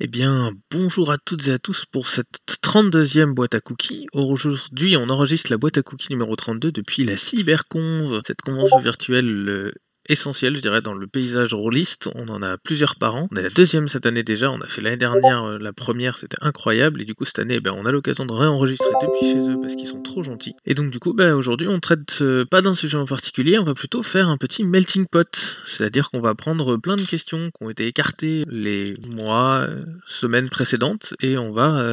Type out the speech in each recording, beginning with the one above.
Eh bien, bonjour à toutes et à tous pour cette 32e boîte à cookies. Aujourd'hui, on enregistre la boîte à cookies numéro 32 depuis la CyberConv, cette convention virtuelle euh, essentiel, je dirais, dans le paysage rôliste. On en a plusieurs par an. On est la deuxième cette année déjà. On a fait l'année dernière euh, la première, c'était incroyable. Et du coup, cette année, ben, on a l'occasion de réenregistrer depuis chez eux parce qu'ils sont trop gentils. Et donc, du coup, ben, aujourd'hui, on traite euh, pas d'un sujet en particulier. On va plutôt faire un petit melting pot. C'est-à-dire qu'on va prendre plein de questions qui ont été écartées les mois, euh, semaines précédentes et on va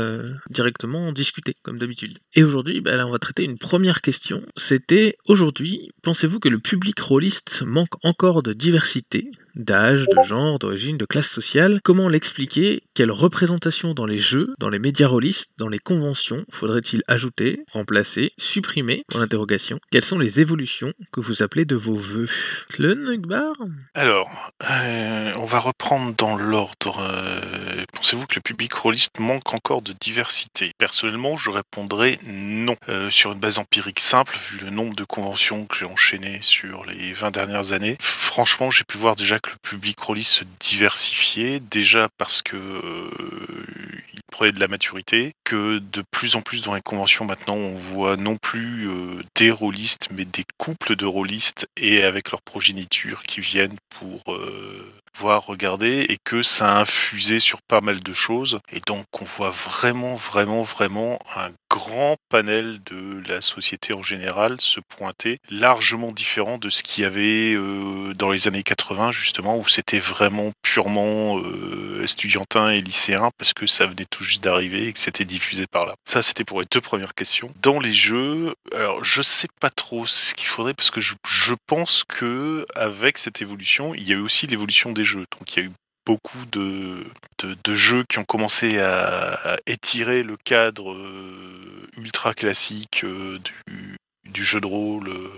directement en discuter, comme d'habitude. Et aujourd'hui, ben, là, on va traiter une première question. C'était aujourd'hui, pensez-vous que le public rôliste manque encore de diversité d'âge, de genre, d'origine, de classe sociale. Comment l'expliquer? Quelle représentation dans les jeux, dans les médias rôlistes, dans les conventions faudrait-il ajouter, remplacer, supprimer? Pour l'interrogation. Quelles sont les évolutions que vous appelez de vos voeux? Alors, euh, on va reprendre dans l'ordre. Euh, pensez-vous que le public rôliste manque encore de diversité? Personnellement, je répondrais non. Euh, sur une base empirique simple, vu le nombre de conventions que j'ai enchaînées sur les 20 dernières années, franchement, j'ai pu voir déjà le public rôliste se diversifier, déjà parce que euh, il prenait de la maturité, que de plus en plus dans les conventions maintenant on voit non plus euh, des rôlistes mais des couples de rôlistes et avec leur progéniture qui viennent pour euh, voir, regarder et que ça a infusé sur pas mal de choses et donc on voit vraiment vraiment vraiment un grand panel de la société en général se pointer largement différent de ce qu'il y avait dans les années 80 justement où c'était vraiment purement euh, estudiantin et lycéen parce que ça venait tout juste d'arriver et que c'était diffusé par là. Ça, c'était pour les deux premières questions. Dans les jeux, alors je sais pas trop ce qu'il faudrait parce que je, pense que avec cette évolution, il y a eu aussi l'évolution des jeux. Donc il y a eu beaucoup de, jeux qui ont commencé à, étirer le cadre euh, ultra classique euh, du, jeu de rôle, euh,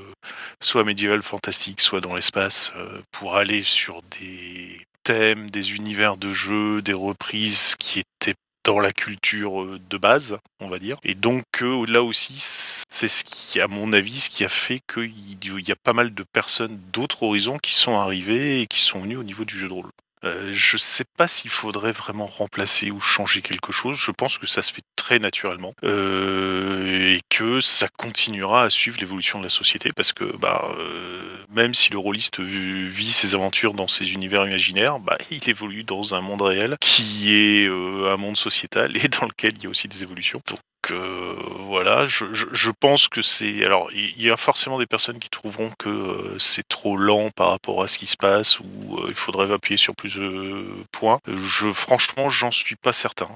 soit médiéval fantastique, soit dans l'espace, pour aller sur des thèmes, des univers de jeux, des reprises qui étaient dans la culture euh, de base, on va dire. Et donc là aussi, c'est ce qui, à mon avis, ce qui a fait qu'il y a pas mal de personnes d'autres horizons qui sont arrivées et qui sont venues au niveau du jeu de rôle. Euh, je sais pas s'il faudrait vraiment remplacer ou changer quelque chose. Je pense que ça se fait très naturellement euh, et que ça continuera à suivre l'évolution de la société parce que bah, euh, même si le rôliste vit ses aventures dans ses univers imaginaires, bah, il évolue dans un monde réel qui est un monde sociétal et dans lequel il y a aussi des évolutions. Donc voilà, je, je, pense que c'est. Alors, il y a forcément des personnes qui trouveront que c'est trop lent par rapport à ce qui se passe ou il faudrait appuyer sur plus points. Je, franchement, j'en suis pas certain.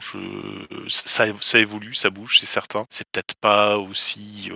Ça, ça évolue, ça bouge, c'est certain. C'est peut-être pas aussi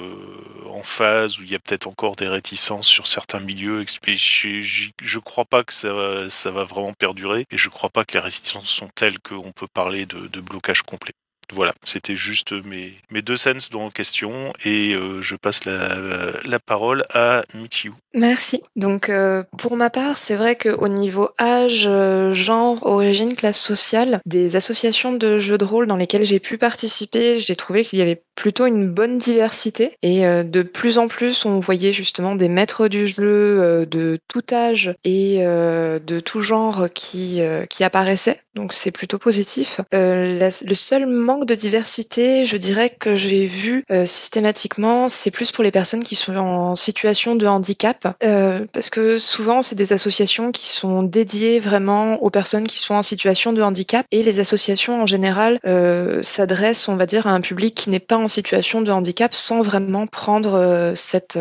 en phase où il y a peut-être encore des réticences sur certains milieux. Je, je, crois pas que ça, va vraiment perdurer et je crois pas que les réticences sont telles qu'on peut parler de blocage complet. Voilà, c'était juste mes, deux scènes en question et euh, je passe la, la, parole à Michiu. Merci. Donc euh, pour ma part, c'est vrai qu'au niveau âge, euh, genre, origine, classe sociale, des associations de jeux de rôle dans lesquelles j'ai pu participer, j'ai trouvé qu'il y avait plutôt une bonne diversité et de plus en plus on voyait justement des maîtres du jeu de tout âge et de tout genre qui, qui apparaissaient. Donc c'est plutôt positif. le seul manque de diversité, je dirais que j'ai vu euh, systématiquement, c'est plus pour les personnes qui sont en situation de handicap, euh, parce que souvent c'est des associations qui sont dédiées vraiment aux personnes qui sont en situation de handicap, et les associations en général euh, s'adressent, on va dire, à un public qui n'est pas situation de handicap sans vraiment prendre cette,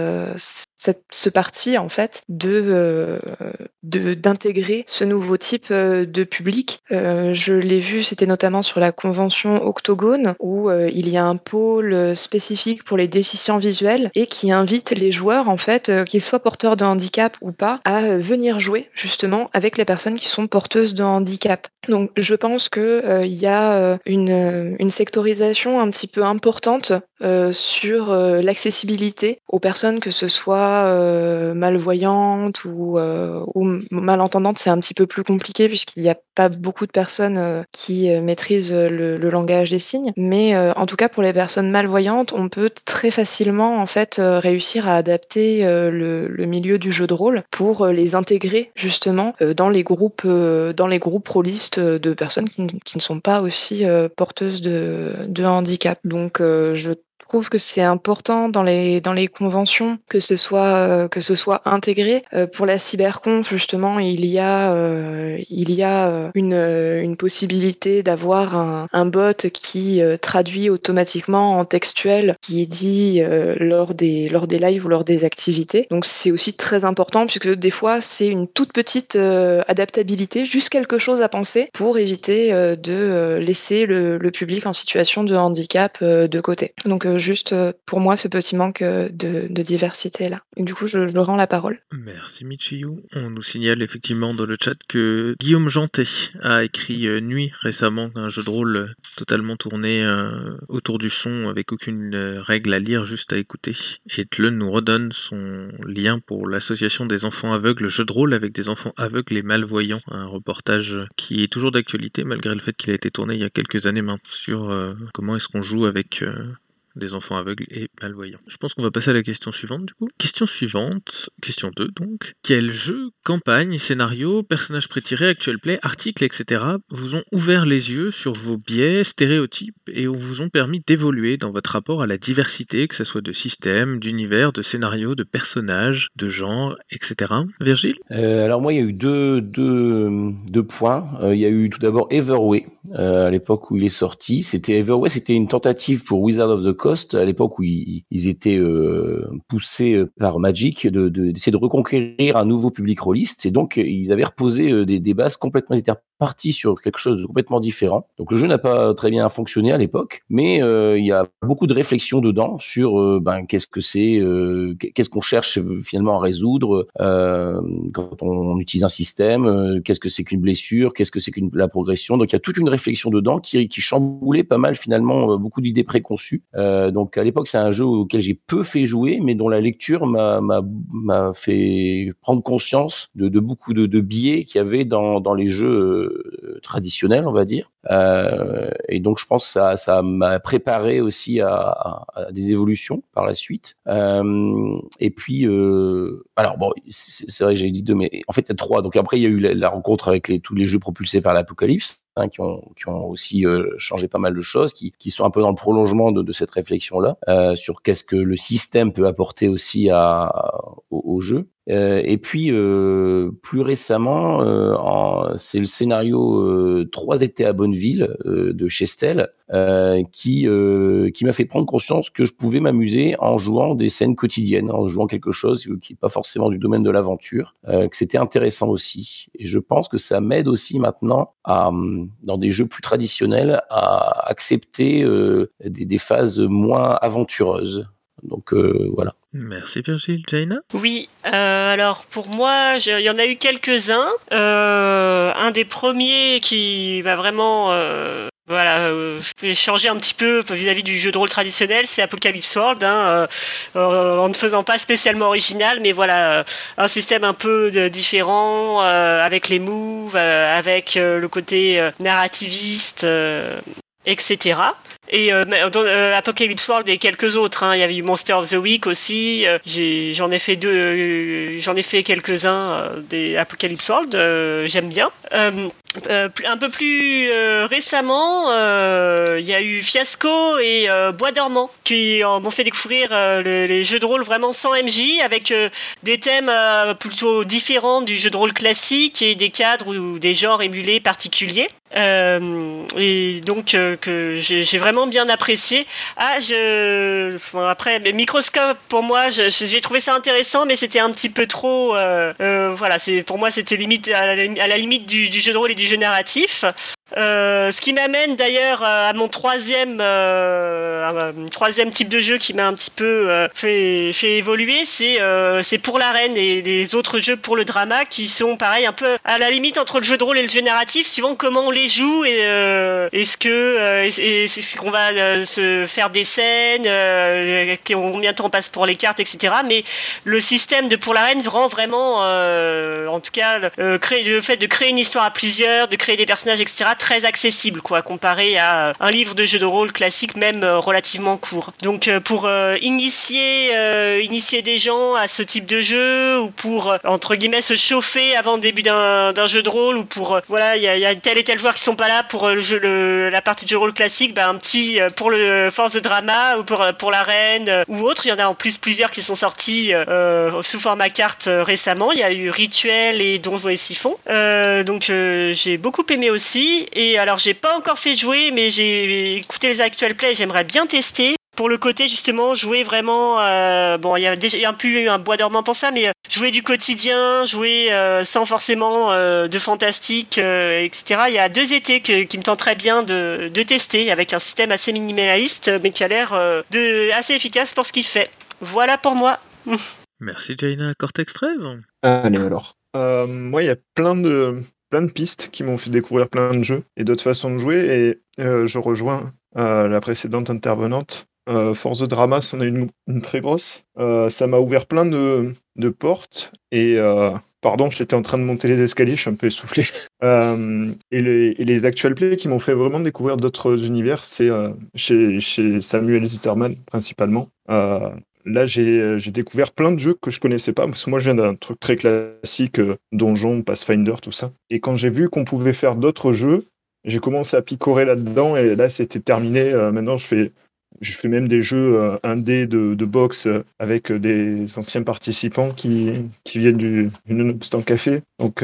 ce parti en fait de d'intégrer ce nouveau type de public. je l'ai vu, c'était notamment sur la convention Octogone où il y a un pôle spécifique pour les déficients visuels et qui invite les joueurs en fait, qu'ils soient porteurs de handicap ou pas, à venir jouer justement avec les personnes qui sont porteuses de handicap. Donc je pense que il y a une, une sectorisation un petit peu importante sur l'accessibilité aux personnes que ce soit soit malvoyante ou, ou malentendante, c'est un petit peu plus compliqué puisqu'il n'y a pas beaucoup de personnes qui maîtrisent le, langage des signes. Mais en tout cas, pour les personnes malvoyantes, on peut très facilement en fait réussir à adapter le, milieu du jeu de rôle pour les intégrer justement dans les groupes, dans les groupes rôlistes de personnes qui, qui, ne sont pas aussi porteuses de, de handicap. Donc je trouve que c'est important dans les dans les conventions que ce soit euh, que ce soit intégré. Euh, pour la cyberconf justement, il y a euh, il y a une une possibilité d'avoir un, un bot qui traduit automatiquement en textuel qui est dit lors des lors des lives ou lors des activités. Donc c'est aussi très important puisque des fois c'est une toute petite adaptabilité, juste quelque chose à penser pour éviter de laisser le, le public en situation de handicap de côté. Donc juste euh, pour moi ce petit manque euh, de, diversité là. Et du coup, je, je, rends la parole. Merci Michiyu. On nous signale effectivement dans le chat que Guillaume Jantet a écrit euh, Nuit récemment, un jeu de rôle totalement tourné autour du son avec aucune règle à lire, juste à écouter. Et Tlun nous redonne son lien pour l'association des enfants aveugles, jeu de rôle avec des enfants aveugles et malvoyants. Un reportage qui est toujours d'actualité malgré le fait qu'il a été tourné il y a quelques années maintenant sur comment est-ce qu'on joue avec des enfants aveugles et malvoyants. Je pense qu'on va passer à la question suivante du coup. Question suivante, question 2 donc. Quel jeu, campagne, scénario, personnage prétiré, actuel play, article, etc. vous ont ouvert les yeux sur vos biais, stéréotypes et vous ont permis d'évoluer dans votre rapport à la diversité, que ce soit de système, d'univers, de scénario, de personnages, de genre, etc. Virgile? Euh, Alors moi il y a eu deux, deux, deux points. Euh, il y a eu tout d'abord Everway euh, à l'époque où il est sorti. C'était Everway, c'était une tentative pour Wizard of the à l'époque où ils, étaient euh, poussés euh, par Magic de d'essayer de, reconquérir un nouveau public rôliste et donc ils avaient reposé euh, des, des bases complètement ils étaient partis sur quelque chose de complètement différent. Donc le jeu n'a pas très bien fonctionné à l'époque, mais il y a beaucoup de réflexions dedans sur ben qu'est-ce que c'est, qu'est-ce qu'on cherche finalement à résoudre quand on utilise un système, qu'est-ce que c'est qu'une blessure, qu'est-ce que c'est qu'une la progression. Donc il y a toute une réflexion dedans qui, chamboulait pas mal finalement beaucoup d'idées préconçues. Euh, donc à l'époque, c'est un jeu auquel j'ai peu fait jouer, mais dont la lecture m'a fait prendre conscience de, beaucoup de, biais qu'il y avait dans, les jeux euh, traditionnels, on va dire. Euh, et donc je pense que ça m'a préparé aussi à, des évolutions par la suite. Euh, et puis euh, alors bon, c'est vrai j'ai dit deux, mais en fait il y a trois. Donc après il y a eu la, rencontre avec tous les jeux propulsés par l'Apocalypse. Qui, ont, qui ont aussi euh, changé pas mal de choses, qui, qui sont un peu dans le prolongement de, de cette réflexion-là euh, sur qu'est-ce que le système peut apporter aussi à, au jeu. Euh, et puis euh, plus récemment, euh, c'est le scénario Trois étés à Bonneville de Chestel qui qui m'a fait prendre conscience que je pouvais m'amuser en jouant des scènes quotidiennes, en jouant quelque chose qui n'est pas forcément du domaine de l'aventure, que c'était intéressant aussi. Et je pense que ça m'aide aussi maintenant à dans des jeux plus traditionnels à accepter des, des phases moins aventureuses. Donc voilà. Merci Virgile. Jaina? Oui, euh, alors pour moi, il y en a eu quelques-uns. Euh, un des premiers qui va vraiment euh, voilà, changer un petit peu vis-à-vis du jeu de rôle traditionnel, c'est Apocalypse World, hein, en ne faisant pas spécialement original, mais voilà, un système un peu différent, avec les moves, avec le côté narrativiste, etc. Et euh, euh, Apocalypse World et quelques autres, hein. il y avait eu Monster of the Week aussi. Euh, j'en ai, fait deux, j'en ai fait quelques-uns des Apocalypse World. J'aime bien. un peu plus récemment, il y a eu Fiasco et Bois dormant qui m'ont fait découvrir les jeux de rôle vraiment sans MJ avec des thèmes plutôt différents du jeu de rôle classique et des cadres ou des genres émulés particuliers. et donc que j'ai vraiment bien apprécié. Ah, je. après, microscope, pour moi, j'ai trouvé ça intéressant, mais c'était un petit peu trop. Euh, euh, voilà, c'est pour moi, c'était limite à la, limite du, jeu de rôle et du jeu narratif. Euh, ce qui m'amène d'ailleurs euh, à mon troisième, euh, troisième type de jeu qui m'a un petit peu euh, fait, fait évoluer, c'est c'est pour l'arène et les autres jeux pour le drama qui sont pareil un peu à la limite entre le jeu de rôle et le jeu narratif, suivant comment on les joue et est-ce que est-ce qu'on va se faire des scènes, combien de temps on passe pour les cartes, etc. Mais le système de pour l'arène rend vraiment, en tout cas, le fait de créer une histoire à plusieurs, de créer des personnages, etc très accessible, quoi, comparé à un livre de jeu de rôle classique, même euh, relativement court. Donc, euh, pour euh, initier, initier des gens à ce type de jeu, ou pour entre guillemets se chauffer avant le début d'un jeu de rôle, ou pour voilà, il y a, tel et tel joueur qui sont pas là pour le jeu, le, la partie de jeu de rôle classique, bah, un petit pour le force de drama ou pour pour l'arène ou autre. Il y en a en plus plusieurs qui sont sortis sous format carte récemment. Il y a eu Rituel et Donjons et Siphon. donc j'ai beaucoup aimé aussi. Et alors, j'ai pas encore fait jouer, mais j'ai écouté les actuels plays. J'aimerais bien tester. Pour le côté justement jouer vraiment, euh, bon il y a déjà un peu un bois dormant pour ça, mais euh, jouer du quotidien, jouer euh, sans forcément de fantastique, etc. Il y a deux étés qui me tentent très bien de, de, tester avec un système assez minimaliste, mais qui a l'air de assez efficace pour ce qu'il fait. Voilà pour moi. Merci Jaina Cortex 13. Allez alors. moi il y a plein de plein de pistes qui m'ont fait découvrir plein de jeux et d'autres façons de jouer. Et euh, je rejoins euh, la précédente intervenante. Euh, Force de Drama, c'en est une, très grosse. ça m'a ouvert plein de, de portes. Et pardon, j'étais en train de monter les escaliers, je suis un peu essoufflé. et, les, et, les, actual plays qui m'ont fait vraiment découvrir d'autres univers, c'est chez, chez, Samuel Zitterman principalement là, euh, j'ai découvert plein de jeux que je connaissais pas, parce que moi, je viens d'un truc très classique, euh, Donjon, Pathfinder, tout ça. Et quand j'ai vu qu'on pouvait faire d'autres jeux, j'ai commencé à picorer là-dedans, et là, c'était terminé. Euh, maintenant, je fais, je fais même des jeux indés de, boxe avec des anciens participants qui, viennent du, du Café. Donc,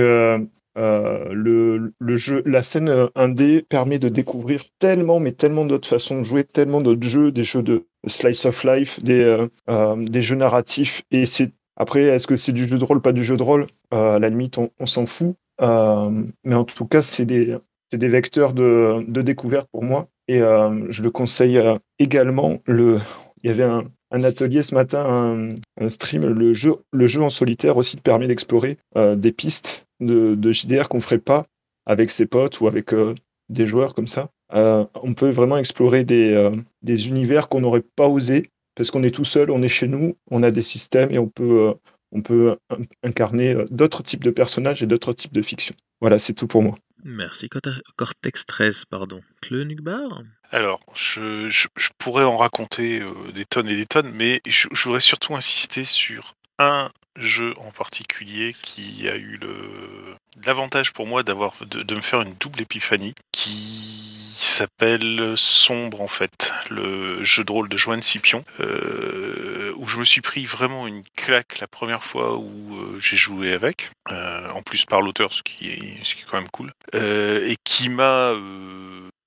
euh, le, le, jeu, la scène indé permet de découvrir tellement, mais tellement d'autres façons de jouer, tellement d'autres jeux, des jeux de slice of life, des, euh, euh, des jeux narratifs. Et c'est après, est-ce que c'est du jeu de rôle, pas du jeu de rôle? À la limite, on, s'en fout. mais en tout cas, c'est des, des vecteurs de, de, découverte pour moi. Et je le conseille également. Le, il y avait un, un atelier ce matin, un, stream. Le jeu, le jeu en solitaire aussi permet d'explorer euh, des pistes de, de JDR qu'on ferait pas avec ses potes ou avec euh, des joueurs comme ça. Euh, on peut vraiment explorer des, univers qu'on n'aurait pas osé parce qu'on est tout seul, on est chez nous, on a des systèmes et on peut, incarner d'autres types de personnages et d'autres types de fiction. Voilà, c'est tout pour moi. Merci Cortex 13, pardon. Nugbar? Alors, je, je, pourrais en raconter euh, des tonnes et des tonnes, mais je, voudrais surtout insister sur un jeu en particulier qui a eu l'avantage pour moi d'avoir de, de, me faire une double épiphanie qui s'appelle Sombre en fait, le jeu de rôle de Joanne Scipion, euh, où je me suis pris vraiment une claque la première fois où euh, j'ai joué avec, euh, en plus par l'auteur, ce qui est ce qui est quand même cool, et qui m'a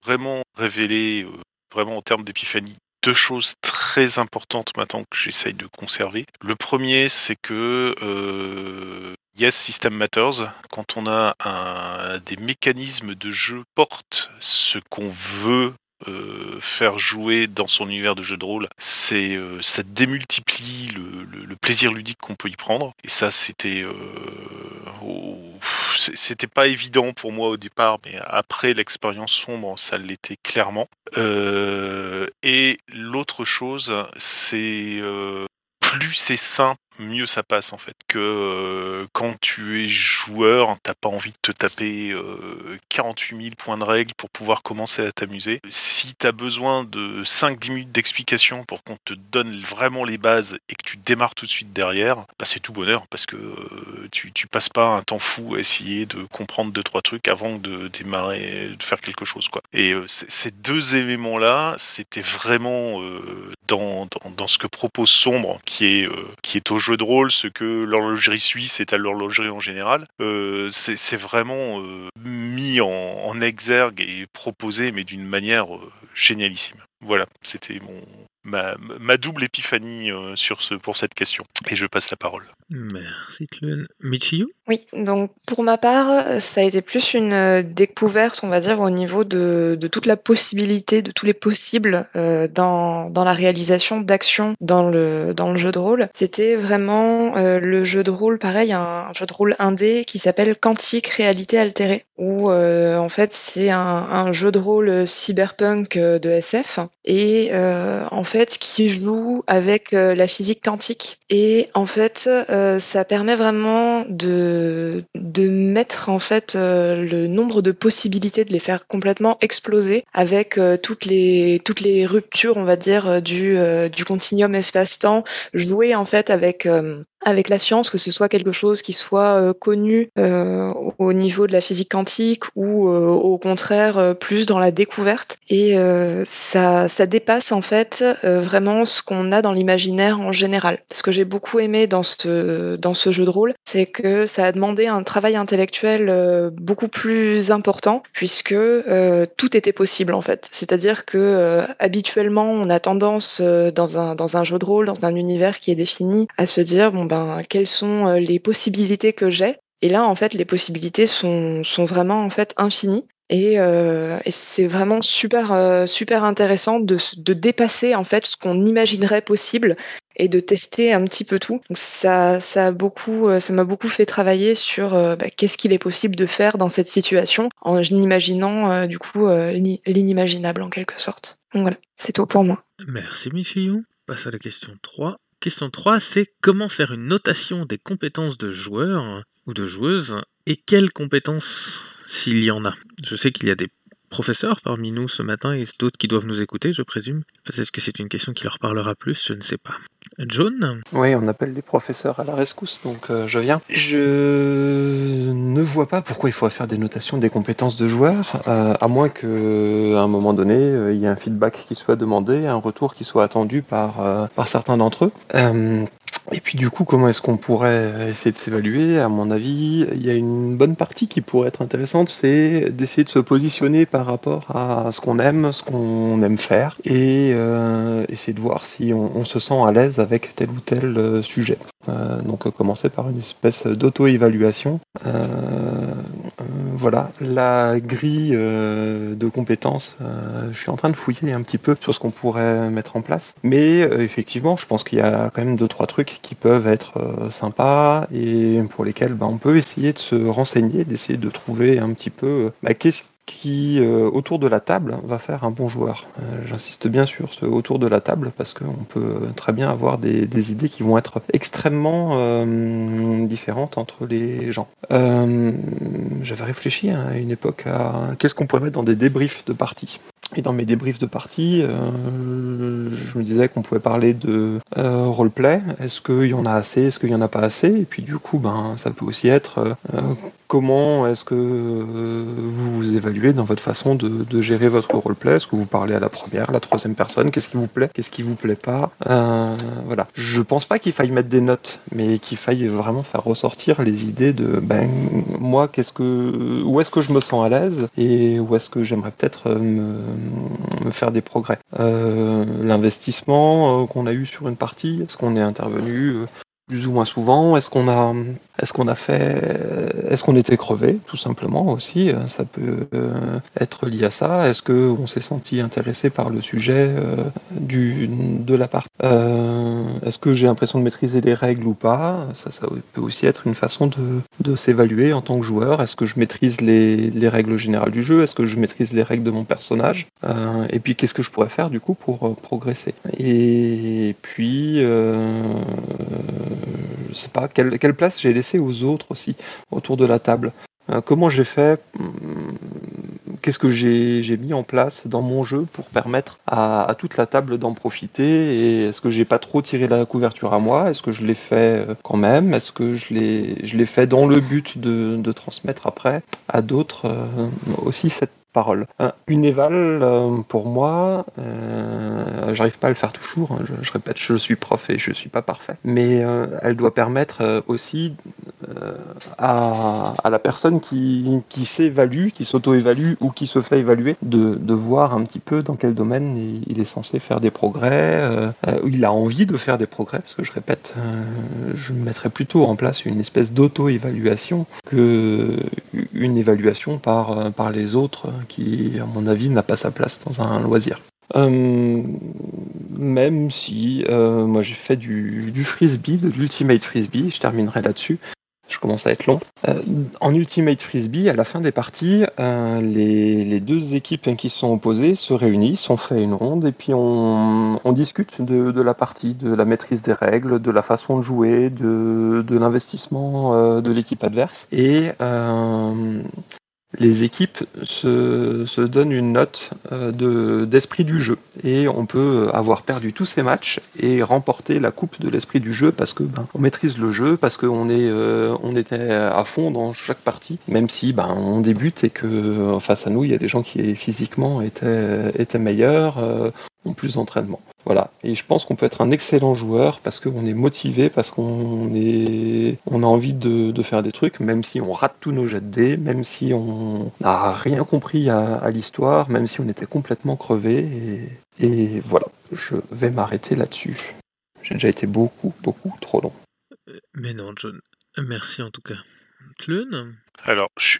vraiment révélé, vraiment en termes d'épiphanie, deux choses très importantes maintenant que j'essaye de conserver. Le premier, c'est que Yes, System Matters, quand on a un, des mécanismes de jeu portent ce qu'on veut euh, faire jouer dans son univers de jeu de rôle, c'est euh, ça démultiplie le, plaisir ludique qu'on peut y prendre. Et ça, c'était euh, c'était pas évident pour moi au départ, mais après l'expérience sombre, ça l'était clairement. et l'autre chose, c'est plus c'est simple, mieux ça passe en fait. Que euh, quand tu es joueur, t'as pas envie de te taper euh, 48 000 points de règles pour pouvoir commencer à t'amuser. Si t'as besoin de 5-10 minutes d'explication pour qu'on te donne vraiment les bases et que tu démarres tout de suite derrière, bah c'est tout bonheur parce que euh, tu, tu passes pas un temps fou à essayer de comprendre deux trois trucs avant de démarrer, de faire quelque chose quoi. Et euh, ces deux éléments là, c'était vraiment dans, dans, dans, ce que propose Sombre, qui est, qui est au jeu de rôle ce que l'horlogerie suisse est à l'horlogerie en général. Euh, c'est vraiment euh, mis en, exergue et proposé, mais d'une manière euh, génialissime. Voilà, c'était mon, ma, ma double épiphanie sur ce, pour cette question. Et je passe la parole. Merci, Clun. Michiyu Oui, donc pour ma part, ça a été plus une découverte, on va dire, au niveau de, de toute la possibilité, de tous les possibles dans, dans la réalisation d'actions dans le, dans le jeu de rôle. C'était vraiment le jeu de rôle, pareil, un, un jeu de rôle indé qui s'appelle Quantique Réalité Altérée, où en fait c'est un, un, jeu de rôle cyberpunk de SF et en fait qui joue avec la physique quantique. Et en fait, euh, ça permet vraiment de, de mettre en fait euh, le nombre de possibilités, de les faire complètement exploser avec euh, toutes les toutes les ruptures, on va dire, du du continuum espace-temps, jouer en fait avec avec la science, que ce soit quelque chose qui soit connu au niveau de la physique quantique ou au contraire plus dans la découverte. Et ça, ça dépasse en fait vraiment ce qu'on a dans l'imaginaire en général. Ce que j'ai beaucoup aimé dans ce, dans ce jeu de rôle, c'est que ça a demandé un travail intellectuel beaucoup plus important puisque tout était possible en fait. C'est-à-dire que habituellement, on a tendance dans un, dans un jeu de rôle, dans un univers qui est défini, à se dire bon ben quelles sont les possibilités que j'ai et là, en fait, les possibilités sont, sont vraiment en fait infinies. Et, euh, c'est vraiment super, euh, super intéressant de, de, dépasser en fait ce qu'on imaginerait possible et de tester un petit peu tout. Donc ça, ça beaucoup, m'a beaucoup fait travailler sur bah, qu'est-ce qu'il est possible de faire dans cette situation en imaginant du coup l'inimaginable en quelque sorte. Donc voilà, c'est tout pour moi. Merci Michiou. Passe à la question 3. Question 3, c'est comment faire une notation des compétences de joueurs ou de joueuses et quelles compétences s'il y en a? Je sais qu'il y a des professeurs parmi nous ce matin et d'autres qui doivent nous écouter, je présume. Peut-être que c'est une question qui leur parlera plus, je ne sais pas. John Oui, on appelle les professeurs à la rescousse, donc euh, je viens. Je ne vois pas pourquoi il faut faire des notations des compétences de joueurs, euh, à moins qu'à un moment donné, euh, il y ait un feedback qui soit demandé, un retour qui soit attendu par, par certains d'entre eux. Et puis du coup, comment est-ce qu'on pourrait essayer de s'évaluer? À mon avis, il y a une bonne partie qui pourrait être intéressante, c'est d'essayer de se positionner par rapport à ce qu'on aime, ce qu'on aime faire, et euh, essayer de voir si on, se sent à l'aise avec tel ou tel euh, sujet. Euh, donc commencer par une espèce d'auto-évaluation. Voilà, la grille de compétences, je suis en train de fouiller un petit peu sur ce qu'on pourrait mettre en place, mais effectivement, je pense qu'il y a quand même deux trois trucs qui peuvent être sympas et pour lesquels bah, on peut essayer de se renseigner, d'essayer de trouver un petit peu bah, qu'est-ce qui, euh, autour de la table, va faire un bon joueur. Euh, j'insiste bien sur ce autour de la table parce qu'on peut très bien avoir des, idées qui vont être extrêmement euh, différentes entre les gens. J'avais réfléchi à une époque à qu'est-ce qu'on pourrait mettre dans des débriefs de partie. Et dans mes débriefs de partie, je me disais qu'on pouvait parler de roleplay. Est-ce qu'il y en a assez? Est-ce qu'il y en a pas assez? Et puis du coup, ben, ça peut aussi être comment est-ce que vous vous évaluez dans votre façon de, gérer votre roleplay? Est-ce que vous parlez à la première, la troisième personne? Qu'est-ce qui vous plaît? Qu'est-ce qui vous plaît pas? Voilà. Je pense pas qu'il faille mettre des notes, mais qu'il faille vraiment faire ressortir les idées de ben moi, qu'est-ce que où est-ce que je me sens à l'aise et où est-ce que j'aimerais peut-être me faire des progrès? Euh, l'investissement euh, qu'on a eu sur une partie, est-ce qu'on est intervenu euh, plus ou moins souvent. Est-ce qu'on a, est-ce qu'on a fait, est-ce qu'on était crevé tout simplement aussi Ça peut être lié à ça. Est-ce que on s'est senti intéressé par le sujet du de la partie Est-ce que j'ai l'impression de maîtriser les règles ou pas? Ça, ça peut aussi être une façon de, de s'évaluer en tant que joueur. Est-ce que je maîtrise les, règles générales du jeu? Est-ce que je maîtrise les règles de mon personnage? Et puis qu'est-ce que je pourrais faire du coup pour progresser? Et puis je sais pas, quelle, quelle place j'ai laissé aux autres aussi autour de la table? Euh, comment j'ai fait? Hmm, Qu'est-ce que j'ai mis en place dans mon jeu pour permettre à, toute la table d'en profiter? Est-ce que j'ai pas trop tiré la couverture à moi? Est-ce que je l'ai fait euh, quand même? Est-ce que je l'ai fait dans le but de, de transmettre après à d'autres euh, aussi cette parole. une éval, pour moi, j'arrive pas à le faire toujours. Hein, je, répète, je suis prof et je suis pas parfait. Mais elle doit permettre aussi à, la personne qui, s'évalue, qui s'auto-évalue ou qui se fait évaluer, de, voir un petit peu dans quel domaine il, est censé faire des progrès, il a envie de faire des progrès, parce que je répète, je mettrais plutôt en place une espèce d'auto-évaluation que une évaluation par les autres qui, à mon avis, n'a pas sa place dans un loisir. Euh, même si euh, moi j'ai fait du, frisbee, de l'ultimate frisbee, je terminerai là-dessus je commence à être long. Euh, en Ultimate Frisbee, à la fin des parties, les, deux équipes qui sont opposées se réunissent, on fait une ronde et puis on, discute de, la partie, de la maîtrise des règles, de la façon de jouer, de, l'investissement euh, de l'équipe adverse. Et les équipes se, se, donnent une note euh, d'esprit du jeu. Et on peut avoir perdu tous ces matchs et remporter la coupe de l'esprit du jeu parce que ben, on maîtrise le jeu, parce qu'on est, euh, on était à fond dans chaque partie, même si ben, on débute et que face à nous, il y a des gens qui physiquement étaient, étaient meilleurs, euh, plus d'entraînement. Voilà. Et je pense qu'on peut être un excellent joueur parce qu'on est motivé, parce qu'on est, on a envie de, faire des trucs, même si on rate tous nos jets de dés, même si on n'a rien compris à, l'histoire, même si on était complètement crevé. Et, et voilà. Je vais m'arrêter là-dessus. J'ai déjà été beaucoup, beaucoup trop long. Mais non, John. Merci en tout cas. Tlun? Alors, je,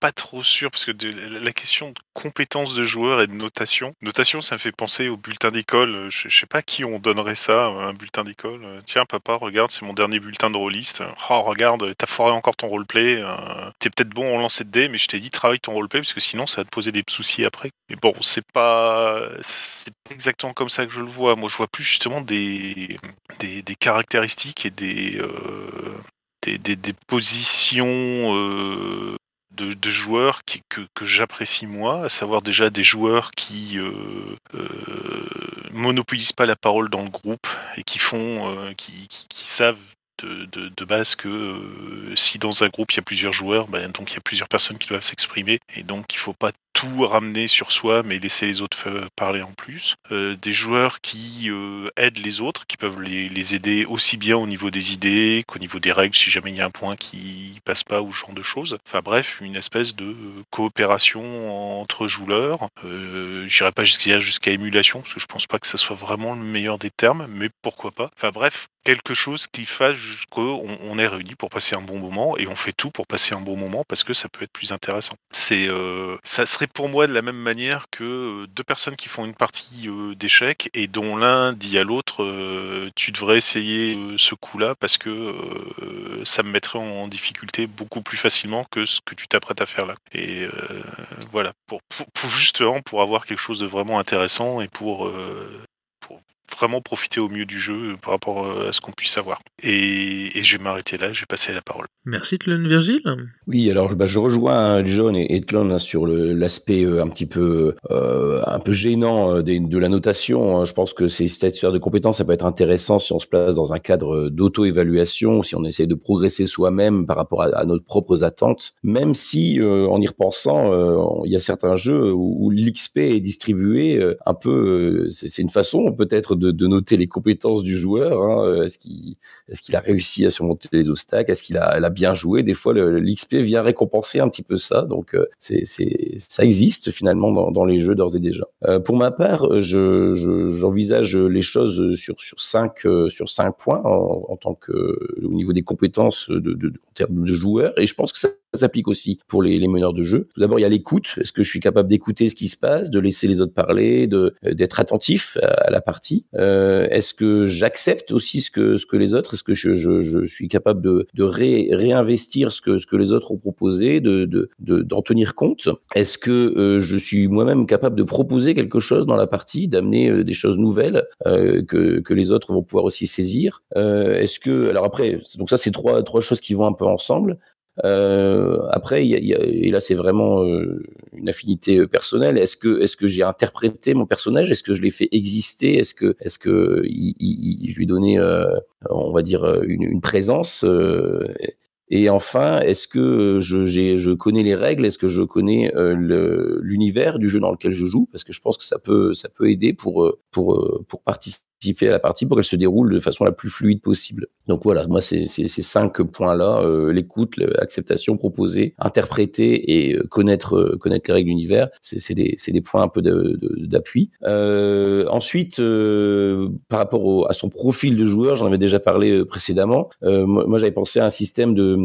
pas trop sûr parce que la question de compétences de joueurs et de notation. Notation, ça me fait penser au bulletin d'école. Je, sais pas qui on donnerait ça, un bulletin d'école. Tiens, papa, regarde, c'est mon dernier bulletin de rôliste. Oh, regarde, t'as foiré encore ton roleplay. Euh, t'es peut-être bon en lancer de dés, mais je t'ai dit travaille ton roleplay parce que sinon ça va te poser des soucis après. Mais bon, c'est pas, c'est pas exactement comme ça que je le vois. Moi, je vois plus justement des, des, caractéristiques et des, euh, des, des, positions euh, de, joueurs que, j'apprécie moi, à savoir déjà des joueurs qui euh, euh, monopolisent pas la parole dans le groupe et qui font, euh, qui, savent de, base que si dans un groupe il y a plusieurs joueurs, ben, donc il y a plusieurs personnes qui doivent s'exprimer et donc il faut pas tout ramener sur soi, mais laisser les autres parler en plus. Euh, des joueurs qui euh, aident les autres, qui peuvent les, aider aussi bien au niveau des idées qu'au niveau des règles, si jamais il y a un point qui passe pas ou ce genre de choses. Enfin bref, une espèce de coopération entre joueurs. Euh, J'irai pas jusqu'à jusqu'à émulation, parce que je pense pas que ça soit vraiment le meilleur des termes, mais pourquoi pas. Enfin bref, quelque chose qui fasse qu'on on est réunis pour passer un bon moment et on fait tout pour passer un bon moment parce que ça peut être plus intéressant. C'est euh, ça serait pour moi de la même manière que euh, deux personnes qui font une partie euh, d'échecs et dont l'un dit à l'autre euh, tu devrais essayer ce coup-là parce que ça me mettrait en difficulté beaucoup plus facilement que ce que tu t'apprêtes à faire là. Et voilà, pour, pour, justement pour avoir quelque chose de vraiment intéressant et pour vraiment profiter au mieux du jeu par rapport euh, à ce qu'on puisse avoir. Et, je vais m'arrêter là, je vais passer la parole. Merci Tlon Virgile. Oui, alors bah, je rejoins John et, et Tlon hein, sur l'aspect euh, un petit peu euh, un peu gênant de, la notation. Hein. Je pense que ces statuaires de compétences, ça peut être intéressant si on se place dans un cadre d'auto-évaluation, si on essaie de progresser soi-même par rapport à, nos propres attentes, même si en y repensant, il y a certains jeux où, où l'XP est distribué un peu, c'est une façon peut-être de, noter les compétences du joueur. Hein. Est-ce qu'il a réussi à surmonter les obstacles? Est-ce qu'il a, bien joué? Des fois, l'XP vient récompenser un petit peu ça. Donc, euh, ça existe finalement dans, dans les jeux d'ores et déjà. Euh, pour ma part, j'envisage je, les choses sur sur cinq euh, sur cinq points en, tant que au niveau des compétences de, de, de, en termes de joueurs. Et je pense que ça ça s'applique aussi pour les, meneurs de jeu. Tout d'abord, il y a l'écoute. Est-ce que je suis capable d'écouter ce qui se passe, de laisser les autres parler, de d'être attentif à, la partie? Euh, Est-ce que j'accepte aussi ce que ce que les autres? Est-ce que je, je, je, suis capable de, de ré, réinvestir ce que ce que les autres ont proposé, de d'en de, tenir compte? Est-ce que euh, je suis moi-même capable de proposer quelque chose dans la partie, d'amener euh, des choses nouvelles euh, que que les autres vont pouvoir aussi saisir? Est-ce que alors après donc ça c'est trois trois choses qui vont un peu ensemble. Euh, après, a, y a, et là c'est vraiment euh, une affinité euh, personnelle. Est-ce que est-ce que j'ai interprété mon personnage? Est-ce que je l'ai fait exister? Est-ce que est-ce que il, il, je lui ai donné, euh, on va dire, une, une présence Et enfin, est-ce que je, je connais les règles? Est-ce que je connais l'univers du jeu dans lequel je joue? Parce que je pense que ça peut, ça peut aider pour, pour, pour participer à la partie pour qu'elle se déroule de façon la plus fluide possible. Donc voilà, moi c'est ces cinq points-là euh, l'écoute, l'acceptation, proposer, interpréter et euh, connaître euh, connaître les règles de l'univers. C'est des des points un peu d'appui. Ensuite, par rapport à son profil de joueur, j'en avais déjà parlé précédemment. moi, j'avais pensé à un système de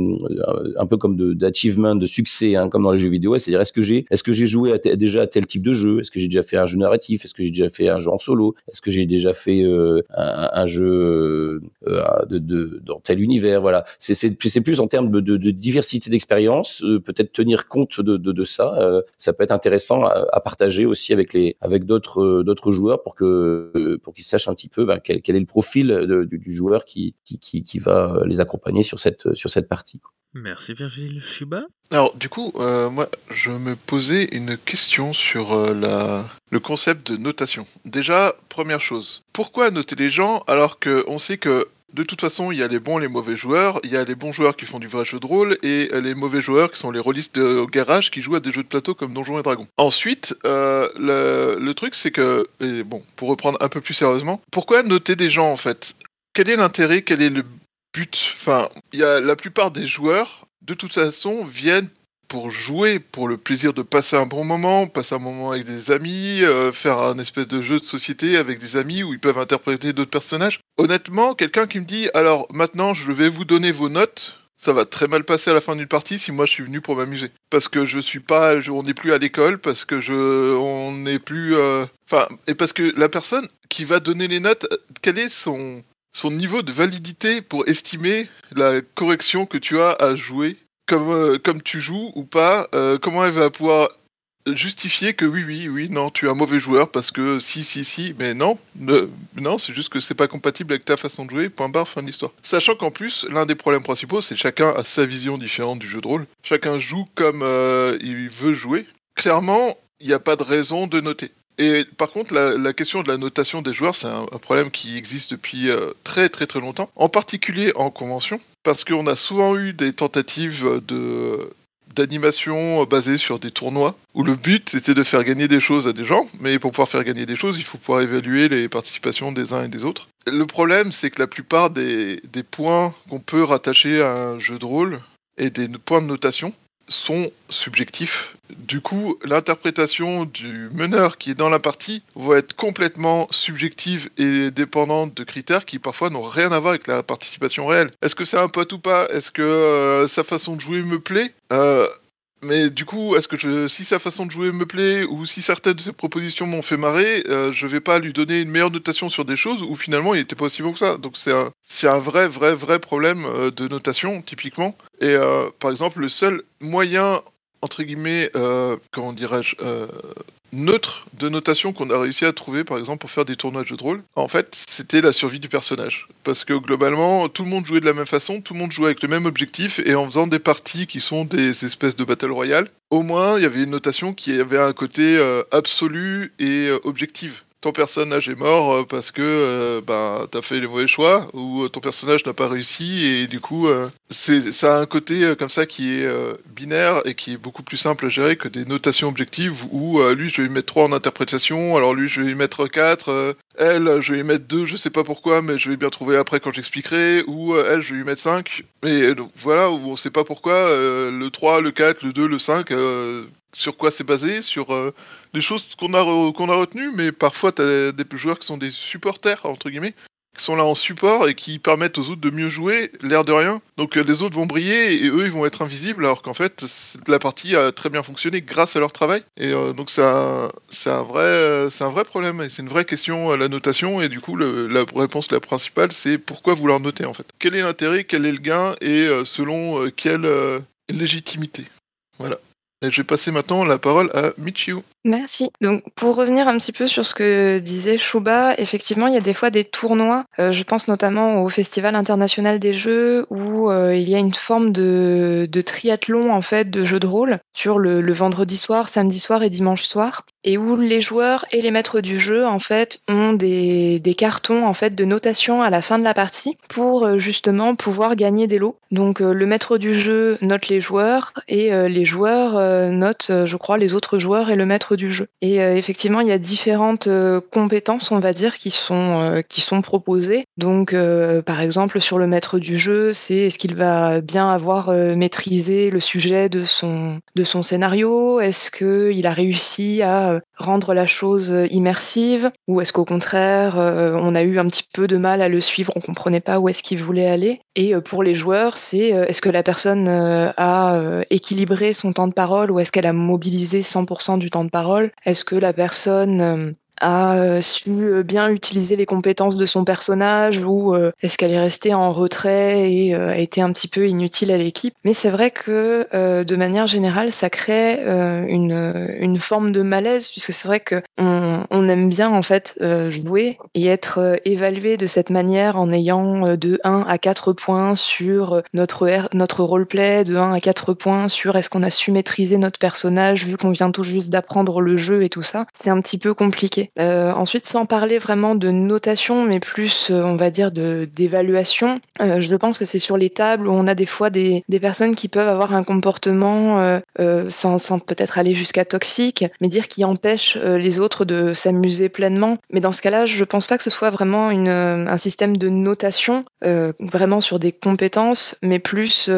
un peu comme d'achievement, de, succès, hein, comme dans les jeux vidéo. C'est-à-dire est-ce que j'ai est-ce que j'ai joué déjà à tel type de jeu? Est-ce que j'ai déjà fait un jeu narratif? Est-ce que j'ai déjà fait un jeu en solo? Est-ce que j'ai déjà fait un, jeu de, dans tel univers. Voilà, c'est plus en termes de, diversité d'expérience, euh, peut-être tenir compte de, ça. ça peut être intéressant à, partager aussi avec les avec d'autres d'autres joueurs pour que pour qu'ils sachent un petit peu ben, quel, est le profil du, joueur qui, qui, qui, va les accompagner sur cette sur cette partie. Merci Virgile. Shuba? Alors du coup, euh, moi je me posais une question sur euh, la... le concept de notation. Déjà, première chose, pourquoi noter les gens alors qu'on sait que de toute façon, il y a les bons et les mauvais joueurs, il y a les bons joueurs qui font du vrai jeu de rôle, et les mauvais joueurs qui sont les rôlistes au garage qui jouent à des jeux de plateau comme Donjons et Dragons. Ensuite, euh, le, truc c'est que, bon, pour reprendre un peu plus sérieusement, pourquoi noter des gens en fait? Quel est l'intérêt? Quel est le Enfin, y a la plupart des joueurs, de toute façon, viennent pour jouer, pour le plaisir de passer un bon moment, passer un moment avec des amis, euh, faire un espèce de jeu de société avec des amis où ils peuvent interpréter d'autres personnages. Honnêtement, quelqu'un qui me dit alors maintenant je vais vous donner vos notes, ça va très mal passer à la fin d'une partie si moi je suis venu pour m'amuser. Parce que je suis pas, on n'est plus à l'école, parce que je, on n'est plus, euh, enfin, et parce que la personne qui va donner les notes, quel est son, son niveau de validité pour estimer la correction que tu as à jouer, comme, euh, comme tu joues ou pas, euh, comment elle va pouvoir justifier que oui, oui, oui, non, tu es un mauvais joueur parce que si, si, si, mais non, non, c'est juste que c'est pas compatible avec ta façon de jouer, point barre, fin de l'histoire. Sachant qu'en plus, l'un des problèmes principaux, c'est chacun a sa vision différente du jeu de rôle. Chacun joue comme euh, il veut jouer. Clairement, il n'y a pas de raison de noter. Et par contre, la, question de la notation des joueurs, c'est un, problème qui existe depuis euh, très très très longtemps, en particulier en convention, parce qu'on a souvent eu des tentatives de d'animation basées sur des tournois où le but c'était de faire gagner des choses à des gens, mais pour pouvoir faire gagner des choses, il faut pouvoir évaluer les participations des uns et des autres. Le problème, c'est que la plupart des, des points qu'on peut rattacher à un jeu de rôle et des points de notation sont subjectifs. Du coup, l'interprétation du meneur qui est dans la partie va être complètement subjective et dépendante de critères qui parfois n'ont rien à voir avec la participation réelle. Est-ce que c'est un pote ou pas? Est-ce que euh, sa façon de jouer me plaît? Euh, mais du coup, est-ce que je, si sa façon de jouer me plaît ou si certaines de ses propositions m'ont fait marrer, euh, je vais pas lui donner une meilleure notation sur des choses où finalement il était pas aussi bon que ça. Donc c'est un, vrai, vrai, vrai problème euh, de notation typiquement. Et euh, par exemple, le seul moyen entre guillemets, comment dirais-je, neutre de notation qu'on a réussi à trouver, par exemple, pour faire des tournois de jeux de rôle, en fait, c'était la survie du personnage. Parce que globalement, tout le monde jouait de la même façon, tout le monde jouait avec le même objectif, et en faisant des parties qui sont des espèces de battle royale, au moins, il y avait une notation qui avait un côté euh, absolu et euh, objectif ton personnage est mort euh, parce que euh, ben, t'as fait les mauvais choix ou euh, ton personnage n'a pas réussi et du coup c'est ça a un côté comme ça qui est binaire et qui est beaucoup plus simple à gérer que des notations objectives où lui je vais lui mettre 3 en interprétation alors lui je vais lui mettre 4 elle je vais lui mettre 2 je sais pas pourquoi mais je vais bien trouver après quand j'expliquerai ou elle je vais lui mettre 5 et donc voilà où on sait pas pourquoi le 3 le 4 le 2 le 5 sur quoi c'est basé, sur euh, des choses qu'on a, qu'on a retenues, mais parfois tu as des joueurs qui sont des supporters, entre guillemets, qui sont là en support et qui permettent aux autres de mieux jouer, l'air de rien. Donc euh, les autres vont briller et eux ils vont être invisibles, alors qu'en fait la partie a très bien fonctionné grâce à leur travail. Et euh, donc c'est un, un, vrai, c'est un vrai problème et c'est une vraie question la notation. Et du coup la réponse la principale c'est pourquoi vouloir noter en fait? Quel est l'intérêt, quel est le gain? Et selon quelle légitimité? Voilà. Et je vais passer maintenant la parole à Michiu. Merci. Donc, pour revenir un petit peu sur ce que disait Shuba, effectivement, il y a des fois des tournois. Euh, je pense notamment au Festival international des jeux où euh, il y a une forme de, triathlon en fait de jeux de rôle sur le, vendredi soir, samedi soir et dimanche soir, et où les joueurs et les maîtres du jeu en fait ont des, des cartons en fait de notation à la fin de la partie pour euh, justement pouvoir gagner des lots. Donc, le maître du jeu note les joueurs et les joueurs notent, je crois, les autres joueurs et le maître du jeu. Et euh, effectivement, il y a différentes euh, compétences, on va dire, qui sont, euh, qui sont proposées. Donc, par exemple, sur le maître du jeu, c'est est-ce qu'il va bien avoir maîtrisé le sujet de son, de son scénario? Est-ce qu'il a réussi à rendre la chose immersive? Ou est-ce qu'au contraire, on a eu un petit peu de mal à le suivre, on comprenait pas où est-ce qu'il voulait aller? Et pour les joueurs, c'est est-ce que la personne a équilibré son temps de parole ou est-ce qu'elle a mobilisé 100% du temps de parole? Est-ce que la personne euh, a euh, su euh, bien utiliser les compétences de son personnage ou euh, est-ce qu'elle est restée en retrait et a été un petit peu inutile à l'équipe. Mais c'est vrai que de manière générale, ça crée une, une forme de malaise puisque c'est vrai que on, aime bien en fait jouer et être évalué de cette manière en ayant de 1 à 4 points sur notre, notre roleplay, de 1 à 4 points sur est-ce qu'on a su maîtriser notre personnage vu qu'on vient tout juste d'apprendre le jeu et tout ça. C'est un petit peu compliqué. Euh, ensuite, sans parler vraiment de notation, mais plus, euh, on va dire, d'évaluation, euh, je pense que c'est sur les tables où on a des fois des, personnes qui peuvent avoir un comportement sans, peut-être aller jusqu'à toxique, mais dire qui empêche les autres de s'amuser pleinement. Mais dans ce cas-là, je pense pas que ce soit vraiment un système de notation, vraiment sur des compétences, mais plus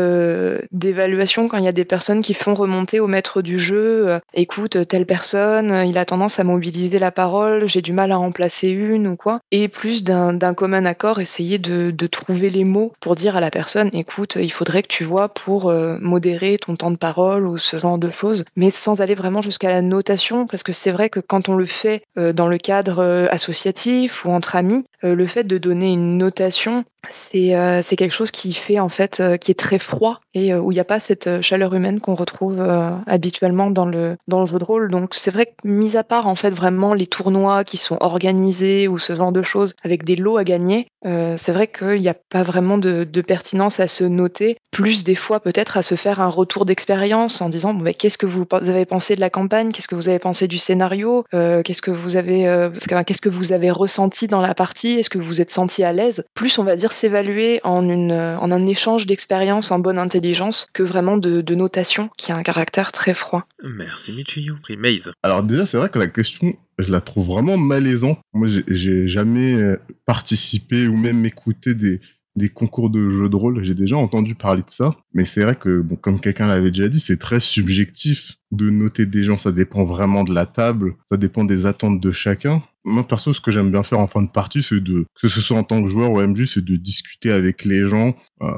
d'évaluation quand il y a des personnes qui font remonter au maître du jeu, écoute, telle personne, il a tendance à mobiliser la parole j'ai du mal à en placer une ou quoi. Et plus d'un commun accord, essayer de, trouver les mots pour dire à la personne, écoute, il faudrait que tu vois pour euh, modérer ton temps de parole ou ce genre de choses, mais sans aller vraiment jusqu'à la notation, parce que c'est vrai que quand on le fait euh, dans le cadre euh, associatif ou entre amis, le fait de donner une notation, c'est c'est quelque chose qui fait en fait qui est très froid et où il n'y a pas cette chaleur humaine qu'on retrouve habituellement dans le dans le jeu de rôle. Donc c'est vrai que mis à part en fait vraiment les tournois qui sont organisés ou ce genre de choses avec des lots à gagner, c'est vrai qu'il n'y a pas vraiment de, de, pertinence à se noter, plus des fois peut-être à se faire un retour d'expérience en disant bon, ben, qu'est-ce que vous avez pensé de la campagne, qu'est-ce que vous avez pensé du scénario, qu'est-ce que vous avez qu'est-ce que vous avez ressenti dans la partie, est-ce que vous vous êtes senti à l'aise, plus on va dire s'évaluer en, une, en un échange d'expérience en bonne intelligence que vraiment de, de, notation qui a un caractère très froid. Merci Michiyo. Maze. Alors déjà, c'est vrai que la question, je la trouve vraiment malaisante. Moi, j'ai jamais euh, participé ou même écouté des, des concours de jeux de rôle. J'ai déjà entendu parler de ça, mais c'est vrai que, bon, comme quelqu'un l'avait déjà dit, c'est très subjectif de noter des gens. Ça dépend vraiment de la table, ça dépend des attentes de chacun. Moi, perso, ce que j'aime bien faire en fin de partie, c'est de, que ce soit en tant que joueur ou MJ, c'est de discuter avec les gens euh,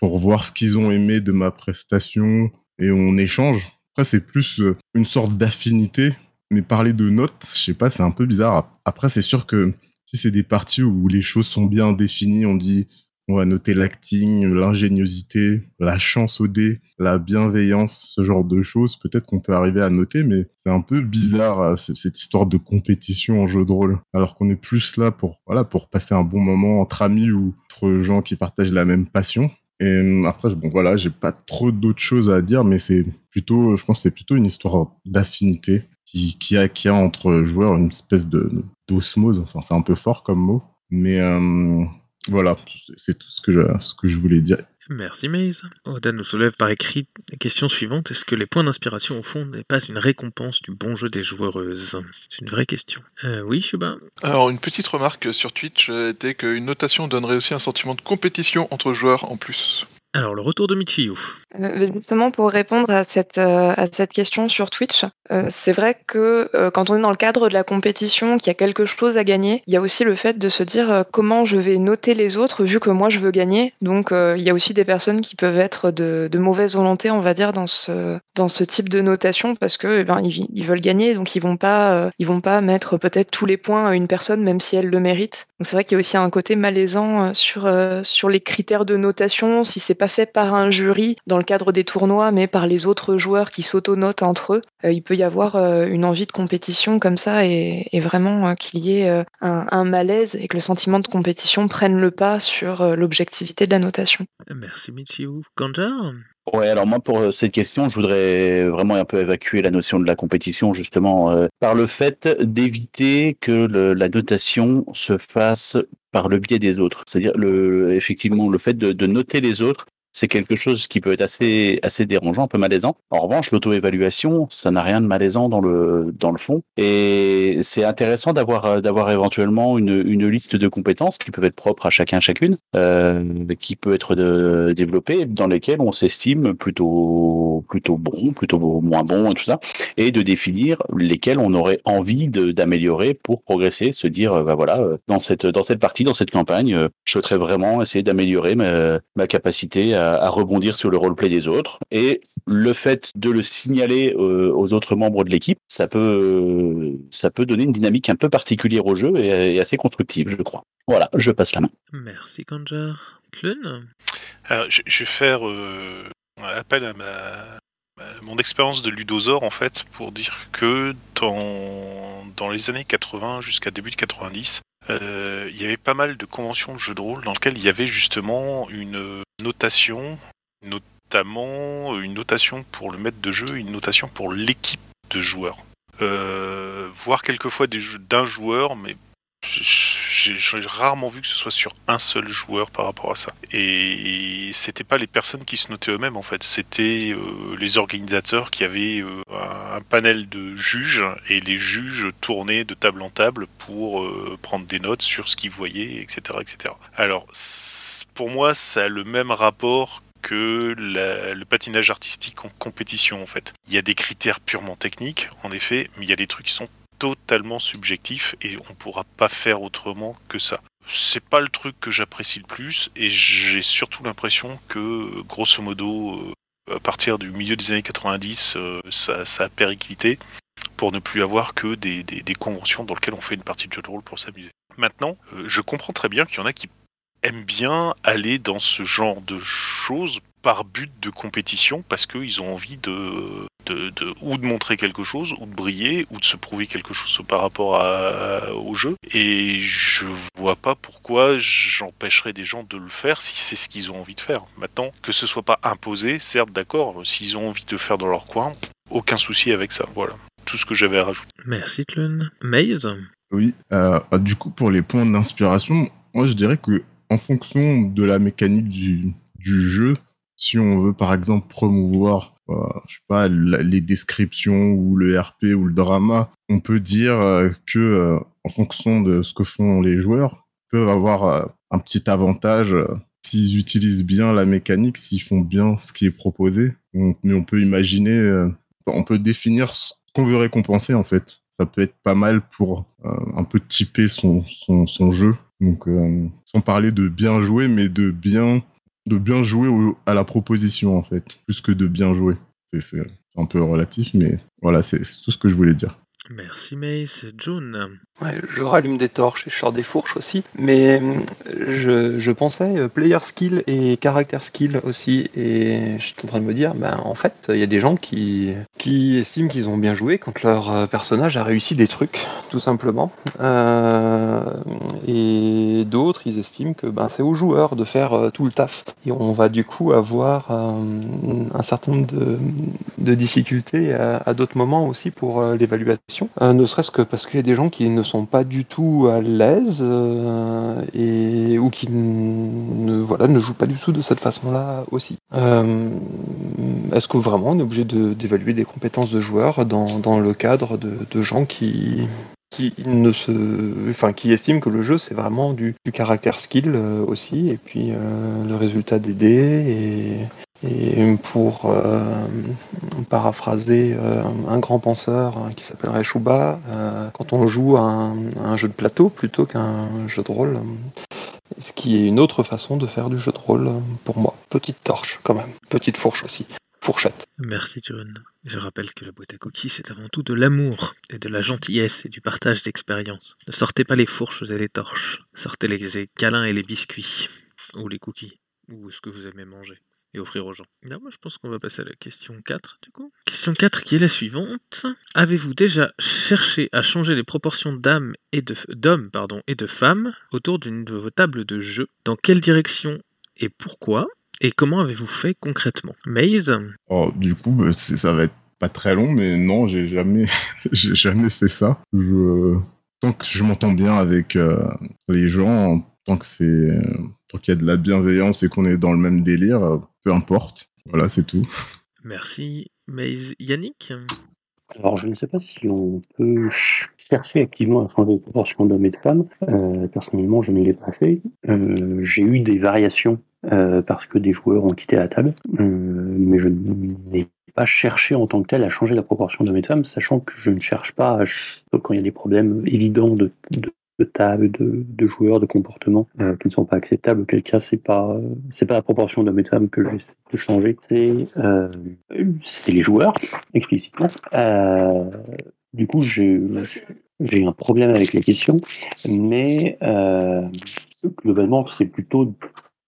pour voir ce qu'ils ont aimé de ma prestation et on échange. Après, c'est plus euh, une sorte d'affinité, mais parler de notes, je sais pas, c'est un peu bizarre. Après, c'est sûr que si c'est des parties où les choses sont bien définies, on dit on va noter l'acting, l'ingéniosité, la chance au dé, la bienveillance, ce genre de choses. Peut-être qu'on peut arriver à noter, mais c'est un peu bizarre euh, cette histoire de compétition en jeu de rôle. Alors qu'on est plus là pour voilà pour passer un bon moment entre amis ou entre gens qui partagent la même passion. Et euh, après, bon voilà, j'ai pas trop d'autres choses à dire, mais c'est plutôt, je pense, c'est plutôt une histoire d'affinité qui, qui a qui a entre joueurs une espèce de d'osmose. Enfin, c'est un peu fort comme mot, mais euh, voilà, c'est tout ce que, je, ce que je voulais dire. Merci Maze. Oda nous soulève par écrit la question suivante. Est-ce que les points d'inspiration au fond n'est pas une récompense du bon jeu des joueuses? C'est une vraie question. Euh, oui, Shuba? Alors une petite remarque sur Twitch était qu'une notation donnerait aussi un sentiment de compétition entre joueurs en plus. Alors, le retour de Michiyu. Euh, justement, pour répondre à cette, euh, à cette question sur Twitch, euh, c'est vrai que quand on est dans le cadre de la compétition, qu'il y a quelque chose à gagner, il y a aussi le fait de se dire comment je vais noter les autres vu que moi je veux gagner. Donc, il y a aussi des personnes qui peuvent être de, de, mauvaise volonté, on va dire, dans ce, dans ce type de notation parce que eh ben, ils, veulent gagner, donc ils vont ils vont pas mettre peut-être tous les points à une personne, même si elle le mérite. Donc, c'est vrai qu'il y a aussi un côté malaisant sur, sur les critères de notation, si c'est pas pas fait par un jury dans le cadre des tournois, mais par les autres joueurs qui s'autonotent entre eux, euh, il peut y avoir euh, une envie de compétition comme ça et, vraiment qu'il y ait un, malaise et que le sentiment de compétition prenne le pas sur l'objectivité de la notation. Merci Michiou. Kanjar Ouais, alors moi pour cette question, je voudrais vraiment un peu évacuer la notion de la compétition justement par le fait d'éviter que la notation se fasse par le biais des autres. C'est-à-dire le, effectivement le fait de noter les autres c'est quelque chose qui peut être assez, assez dérangeant, un peu malaisant. En revanche, l'auto-évaluation, ça n'a rien de malaisant dans le, dans le fond. Et c'est intéressant d'avoir, d'avoir éventuellement une, une liste de compétences qui peuvent être propres à chacun, chacune, euh, qui peut être développée, dans lesquelles on s'estime plutôt, plutôt bon, plutôt moins bon et tout ça, et de définir lesquelles on aurait envie d'améliorer pour progresser, se dire, bah voilà, euh, dans cette, dans cette partie, dans cette campagne, euh, je souhaiterais vraiment essayer d'améliorer ma, ma capacité à à, rebondir sur le roleplay des autres. Et le fait de le signaler euh, aux autres membres de l'équipe, ça peut, ça peut donner une dynamique un peu particulière au jeu et, assez constructive, je crois. Voilà, je passe la main. Merci Kanjar. Clun Alors, je, vais faire euh, appel à ma, mon expérience de ludosor en fait pour dire que dans, dans les années 80 jusqu'à début de 90, euh, il y avait pas mal de conventions de jeux de rôle dans lesquelles il y avait justement une notation, notamment une notation pour le maître de jeu, une notation pour l'équipe de joueurs. Euh, voire quelquefois d'un joueur, mais j'ai rarement vu que ce soit sur un seul joueur par rapport à ça. Et c'était pas les personnes qui se notaient eux-mêmes en fait, c'était euh, les organisateurs qui avaient euh, un panel de juges et les juges tournaient de table en table pour euh, prendre des notes sur ce qu'ils voyaient, etc., etc. Alors pour moi, ça a le même rapport que le patinage artistique en compétition en fait. Il y a des critères purement techniques, en effet, mais il y a des trucs qui sont totalement subjectif et on pourra pas faire autrement que ça. C'est pas le truc que j'apprécie le plus et j'ai surtout l'impression que grosso modo euh, à partir du milieu des années 90 euh, ça, a périclité pour ne plus avoir que des, conventions dans lesquelles on fait une partie de jeu de rôle pour s'amuser. Maintenant, euh, je comprends très bien qu'il y en a qui aiment bien aller dans ce genre de choses par but de compétition parce qu'ils ont envie de, de, ou de montrer quelque chose, ou de briller, ou de se prouver quelque chose par rapport au jeu. Et je vois pas pourquoi j'empêcherais des gens de le faire si c'est ce qu'ils ont envie de faire. Maintenant, que ce soit pas imposé, certes, d'accord, s'ils ont envie de faire dans leur coin, aucun souci avec ça. Voilà, tout ce que j'avais à rajouter. Merci, Tlun. Maze Oui, euh, du coup, pour les points d'inspiration, moi je dirais que en fonction de la mécanique du, du jeu, si on veut par exemple promouvoir euh, je sais pas les descriptions ou le RP ou le drama, on peut dire euh, que euh, en fonction de ce que font les joueurs, peuvent avoir un petit avantage s'ils utilisent bien la mécanique, s'ils font bien ce qui est proposé. mais on peut imaginer, on peut définir ce qu'on veut récompenser en fait. Ça peut être pas mal pour un peu typer son, son, son jeu. Donc, sans parler de bien jouer, mais de bien de bien jouer à la proposition, en fait, plus que de bien jouer. C'est un peu relatif, mais voilà, c'est tout ce que je voulais dire. Merci Mace. June Je rallume des torches et je sors des fourches aussi. Mais je, je pensais euh, player skill et caractère skill aussi. Et j'étais en train de me dire, ben, en fait, il y a des gens qui, qui estiment qu'ils ont bien joué quand leur euh, personnage a réussi des trucs, tout simplement. Euh, et d'autres, ils estiment que ben, c'est aux joueurs de faire tout le taf. Et on va du coup avoir un certain nombre de, de difficultés à d'autres moments aussi pour l'évaluation. ne serait-ce que parce qu'il y a des gens qui ne sont pas du tout à l'aise euh, et ou qui ne voilà ne jouent pas du tout de cette façon-là aussi. Euh, est-ce que vraiment on est obligé d'évaluer des compétences de joueurs dans, dans le cadre de, gens qui qui ne se enfin qui estiment que le jeu c'est vraiment du, du, caractère skill euh, aussi et puis le résultat des dés et pour euh, paraphraser euh, un grand penseur euh, qui s'appellerait Shuba, quand on joue un, un, jeu de plateau plutôt qu'un jeu de rôle, ce qui est une autre façon de faire du jeu de rôle pour moi. Petite torche quand même, petite fourche aussi. Fourchette. Merci John. Je rappelle que la boîte à cookies c'est avant tout de l'amour et de la gentillesse et du partage d'expériences. Ne sortez pas les fourches et les torches. Sortez les câlins et les biscuits. Ou les cookies. Ou ce que vous aimez manger. Offrir aux gens. Je pense qu'on va passer à la question 4, du coup. Question 4 qui est la suivante. Avez-vous déjà cherché à changer les proportions d'âmes et de d'hommes et de femmes autour d'une de vos tables de jeu? Dans quelle direction et pourquoi? Et comment avez-vous fait concrètement? Maze? Oh, du coup, bah, ça va être pas très long, mais non, j'ai jamais, jamais fait ça. Je, tant que je m'entends bien avec euh, les gens, tant que c'est, euh, tant qu'il y a de la bienveillance et qu'on est dans le même délire, euh, peu importe. Voilà, c'est tout. Merci. Maze Yannick? Alors, je ne sais pas si on peut ch- chercher activement à changer les proportions d'hommes et de femmes. Euh, personnellement, je ne l'ai pas fait. Euh, J'ai eu des variations euh, parce que des joueurs ont quitté la table, Euh, mais je n'ai pas cherché en tant que tel à changer la proportion d'hommes et de femmes, sachant que je ne cherche pas à quand il y a des problèmes évidents de, de, de table, de, joueurs, de comportements euh, qui ne sont pas acceptables. Auquel cas, c'est pas euh, c'est pas la proportion d'hommes et de femmes que j'essaie de changer, c'est euh, c'est les joueurs explicitement. Du coup, j'ai un problème avec les questions, mais globalement, c'est plutôt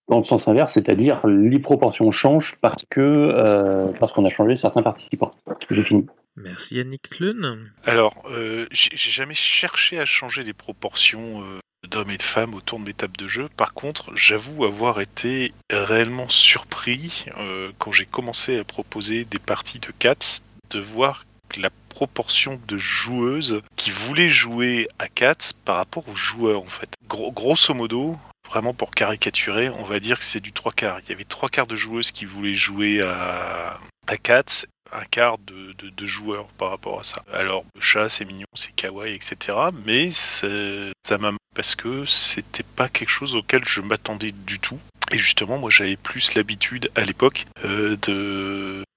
dans le sens inverse, c'est-à-dire les proportions changent parce que parce qu'on a changé certains participants. J'ai fini. Merci Yannick Clun. Alors, euh, j'ai jamais cherché à changer les proportions euh, d'hommes et de femmes autour de mes tables de jeu. Par contre, j'avoue avoir été réellement surpris euh, quand j'ai commencé à proposer des parties de Cats de voir la proportion de joueuses qui voulaient jouer à Cats par rapport aux joueurs en fait. Gros- grosso modo, vraiment pour caricaturer, on va dire que c'est du trois quarts. Il y avait trois quarts de joueuses qui voulaient jouer à, à Cats un quart de, joueurs par rapport à ça. Alors, le chat, c'est mignon, c'est kawaii, etc. Mais ça m'a parce que c'était pas quelque chose auquel je m'attendais du tout. Et justement, moi, j'avais plus l'habitude à l'époque euh,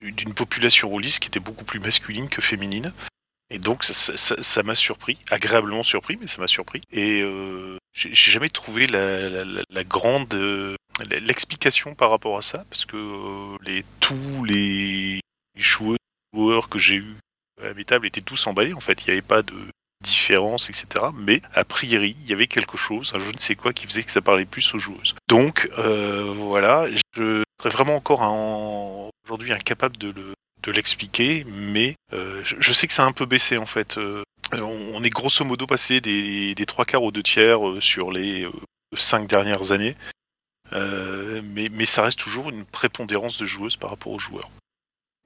d'une population rôliste qui était beaucoup plus masculine que féminine. Et donc, ça- m'a surpris, agréablement surpris, mais ça m'a surpris. Et euh, j'ai jamais trouvé la, grande euh, l'explication par rapport à ça, parce que les tous les les joueurs, que j'ai eu à mes tables étaient tous emballés. En fait, il n'y avait pas de différence, etc. Mais a priori, il y avait quelque chose, je ne sais quoi, qui faisait que ça parlait plus aux joueuses. Donc euh, voilà, je serais vraiment encore aujourd'hui incapable de le de l'expliquer, mais euh, je, sais que ça a un peu baissé en fait. Euh, on, est grosso modo passé des, trois quarts aux deux tiers euh, sur les cinq dernières années, mais, mais ça reste toujours une prépondérance de joueuses par rapport aux joueurs.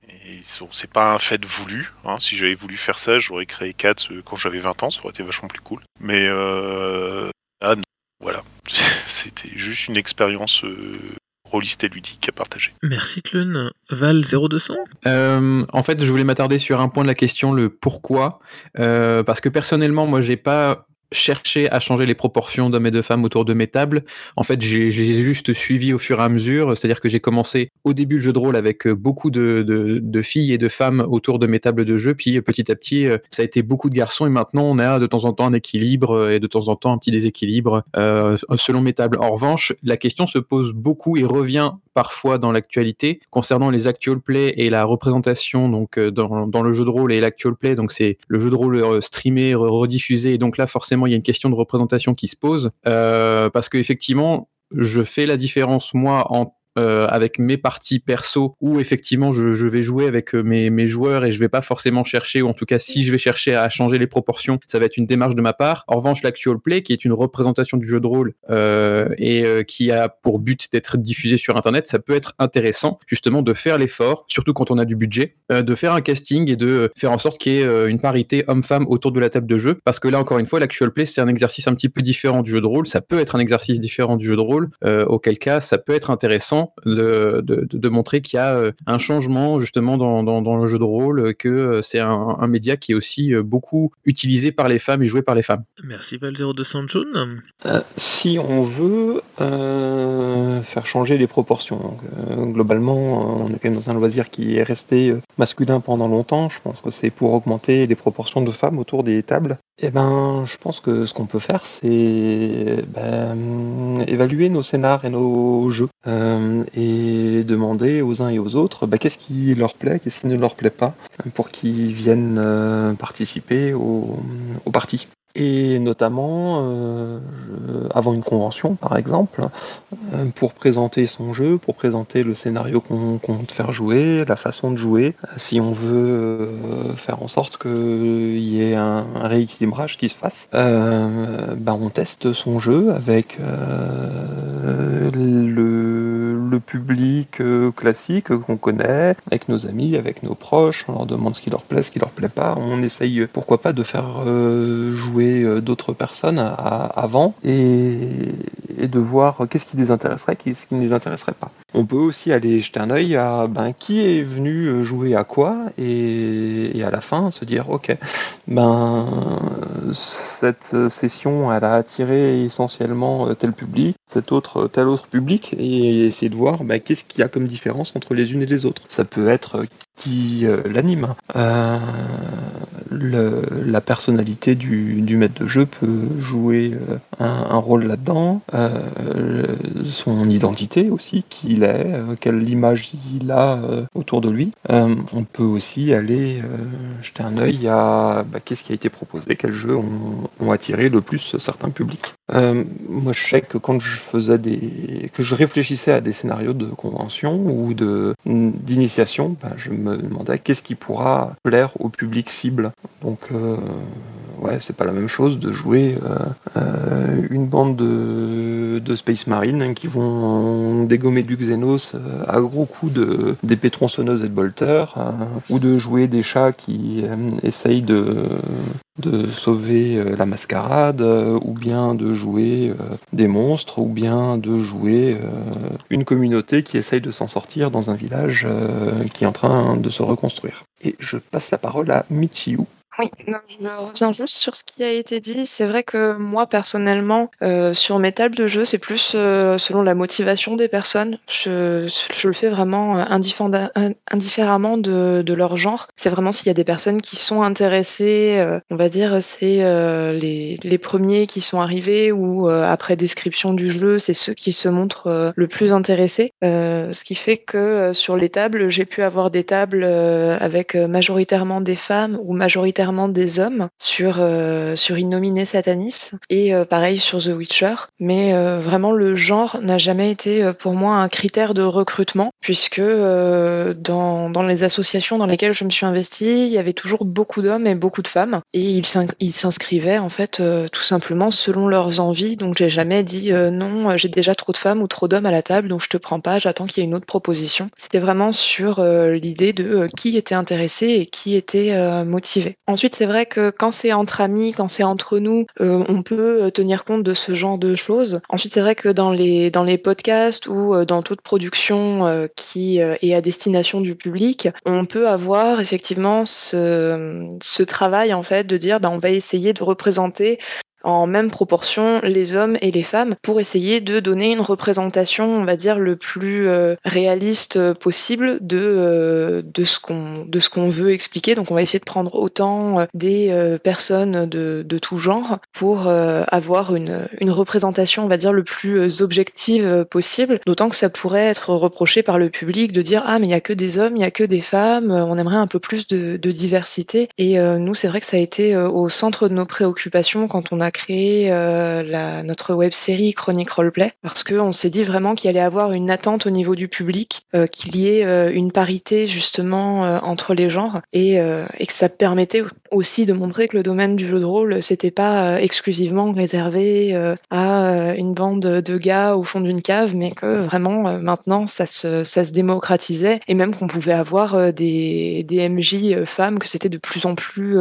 Et c'est pas un fait voulu. Hein. Si j'avais voulu faire ça, j'aurais créé 4 quand j'avais 20 ans, ça aurait été vachement plus cool. Mais euh, ah non, voilà. C'était juste une expérience euh, rôliste et ludique à partager. Merci Clun. Val 0200 Euh, en fait, je voulais m'attarder sur un point de la question, le pourquoi. Euh, parce que personnellement, moi, j'ai pas cherché à changer les proportions d'hommes et de femmes autour de mes tables. En fait, j'ai- juste suivis au fur et à mesure. C'est-à-dire que j'ai commencé au début le jeu de rôle avec euh, beaucoup de, filles et de femmes autour de mes tables de jeu. Puis euh, petit à petit, euh, ça a été beaucoup de garçons. Et maintenant, on a de temps en temps un équilibre et de temps en temps un petit déséquilibre selon mes tables. En revanche, la question se pose beaucoup et revient parfois dans l'actualité concernant les actual play et la représentation donc dans, dans le jeu de rôle et l'actual play donc c'est le jeu de rôle streamé re- rediffusé et donc là forcément il y a une question de représentation qui se pose euh, parce que effectivement je fais la différence moi en euh, avec mes parties perso où effectivement je, je vais jouer avec euh, mes, mes joueurs et je vais pas forcément chercher ou en tout cas si je vais chercher à changer les proportions ça va être une démarche de ma part. En revanche l'actual play qui est une représentation du jeu de rôle euh, et euh, qui a pour but d'être diffusé sur internet ça peut être intéressant justement de faire l'effort surtout quand on a du budget euh, de faire un casting et de faire en sorte qu'il y ait euh, une parité homme-femme autour de la table de jeu. Parce que là encore une fois l'actual play c'est un exercice un petit peu différent du jeu de rôle. Ça peut être un exercice différent du jeu de rôle auquel cas ça peut être intéressant de, de, de- de montrer qu'il y a euh, un changement justement dans, dans, dans le jeu de rôle que euh, c'est un, un média qui est aussi euh, beaucoup utilisé par les femmes et joué par les femmes Merci Val 0200 Jaune. Euh, si on veut euh, faire changer les proportions, donc, euh, globalement, on est quand même dans un loisir qui est resté masculin pendant longtemps. Je pense que c'est pour augmenter les proportions de femmes autour des tables. Eh ben, je pense que ce qu'on peut faire, c'est ben, évaluer nos scénars et nos jeux euh, et demander aux uns et aux autres ben, qu'est-ce qui leur plaît, qu'est-ce qui ne leur plaît pas, pour qu'ils viennent euh, participer au, au parti. Et notamment euh, avant une convention par exemple, euh, pour présenter son jeu, pour présenter le scénario qu'on compte faire jouer, la façon de jouer, si on veut faire en sorte qu'il y ait un, rééquilibrage qui se fasse, ben on teste son jeu avec le, le, public classique qu'on connaît, avec nos amis, avec nos proches, on leur demande ce qui leur plaît, ce qui leur plaît pas, on essaye pourquoi pas de faire jouer euh, d'autres personnes avant et, de voir qu'est-ce qui les intéresserait, qu'est-ce qui ne les intéresserait pas. On peut aussi aller jeter un œil à ben, qui est venu euh, jouer à quoi et, à la fin se dire ok ben cette session elle a attiré essentiellement euh, tel public, cet autre tel autre public et essayer de voir ben, qu'est-ce qu'il y a comme différence entre les unes et les autres. Ça peut être qui l'anime, la personnalité du, du maître de jeu peut jouer euh, un, rôle là-dedans, euh, son identité aussi, qui il euh, quelle image il a autour de lui. on peut aussi aller jeter un œil à bah, qu'est-ce qui a été proposé, quels jeux ont, attiré le plus certains publics. moi, je sais que quand je faisais des, que je réfléchissais à des scénarios de convention ou de d'initiation, bah, je me demandais qu'est-ce qui pourra plaire au public cible. Donc, ouais, c'est pas la même chose de jouer euh, euh, une bande de, de Space Marine qui vont dégommer du Xenos euh, à gros coups de d'épées tronçonneuses et de bolters, ou de jouer des chats qui essayent de de sauver la mascarade, ou bien de jouer des monstres, ou bien de jouer une communauté qui essaye de s'en sortir dans un village qui est en train de se reconstruire. Et je passe la parole à Michiu. Oui, je reviens juste sur ce qui a été dit. C'est vrai que moi, personnellement, euh, sur mes tables de jeu, c'est plus euh, selon la motivation des personnes. Je, je le fais vraiment euh, indifféremment de, de leur genre. C'est vraiment s'il y a des personnes qui sont intéressées, on va dire, c'est les, les premiers qui sont arrivés ou après description du jeu, c'est ceux qui se montrent le plus intéressés. ce qui fait que sur les tables, j'ai pu avoir des tables avec majoritairement des femmes ou majoritairement des hommes sur, euh, sur Innominé Satanis et euh, pareil sur The Witcher. Mais euh, vraiment, le genre n'a jamais été pour moi un critère de recrutement puisque dans, dans les associations dans lesquelles je me suis investie, il y avait toujours beaucoup d'hommes et beaucoup de femmes et ils s'inscrivaient en fait tout simplement selon leurs envies. Donc j'ai jamais dit non, j'ai déjà trop de femmes ou trop d'hommes à la table, donc je te prends pas, j'attends qu'il y ait une autre proposition. C'était vraiment sur l'idée de qui était intéressé et qui était motivé. Ensuite, c'est vrai que quand c'est entre amis, quand c'est entre nous, euh, on peut euh, tenir compte de ce genre de choses. Ensuite, c'est vrai que dans les, dans les podcasts ou euh, dans toute production qui est à destination du public, on peut avoir effectivement ce, ce travail en fait de dire bah, on va essayer de représenter en même proportion les hommes et les femmes pour essayer de donner une représentation, on va dire, le plus euh, réaliste possible de, euh, de ce qu'on qu'on veut expliquer. Donc on va essayer de prendre autant euh, des personnes de, de tout genre pour avoir une, une représentation, on va dire, le plus objective possible. D'autant que ça pourrait être reproché par le public de dire ah mais il y a que des hommes, il y a que des femmes, on aimerait un peu plus de diversité. Et nous c'est vrai que ça a été au centre de nos préoccupations quand on a créé euh, la, notre web série Chronique Roleplay parce qu'on s'est dit vraiment qu'il allait avoir une attente au niveau du public, euh, qu'il y ait euh, une parité justement entre les genres et, et, que ça permettait aussi de montrer que le domaine du jeu de rôle c'était pas exclusivement réservé à une bande de gars au fond d'une cave, mais que vraiment maintenant ça se, ça se démocratisait et même qu'on pouvait avoir des, des MJ femmes, que c'était de plus en plus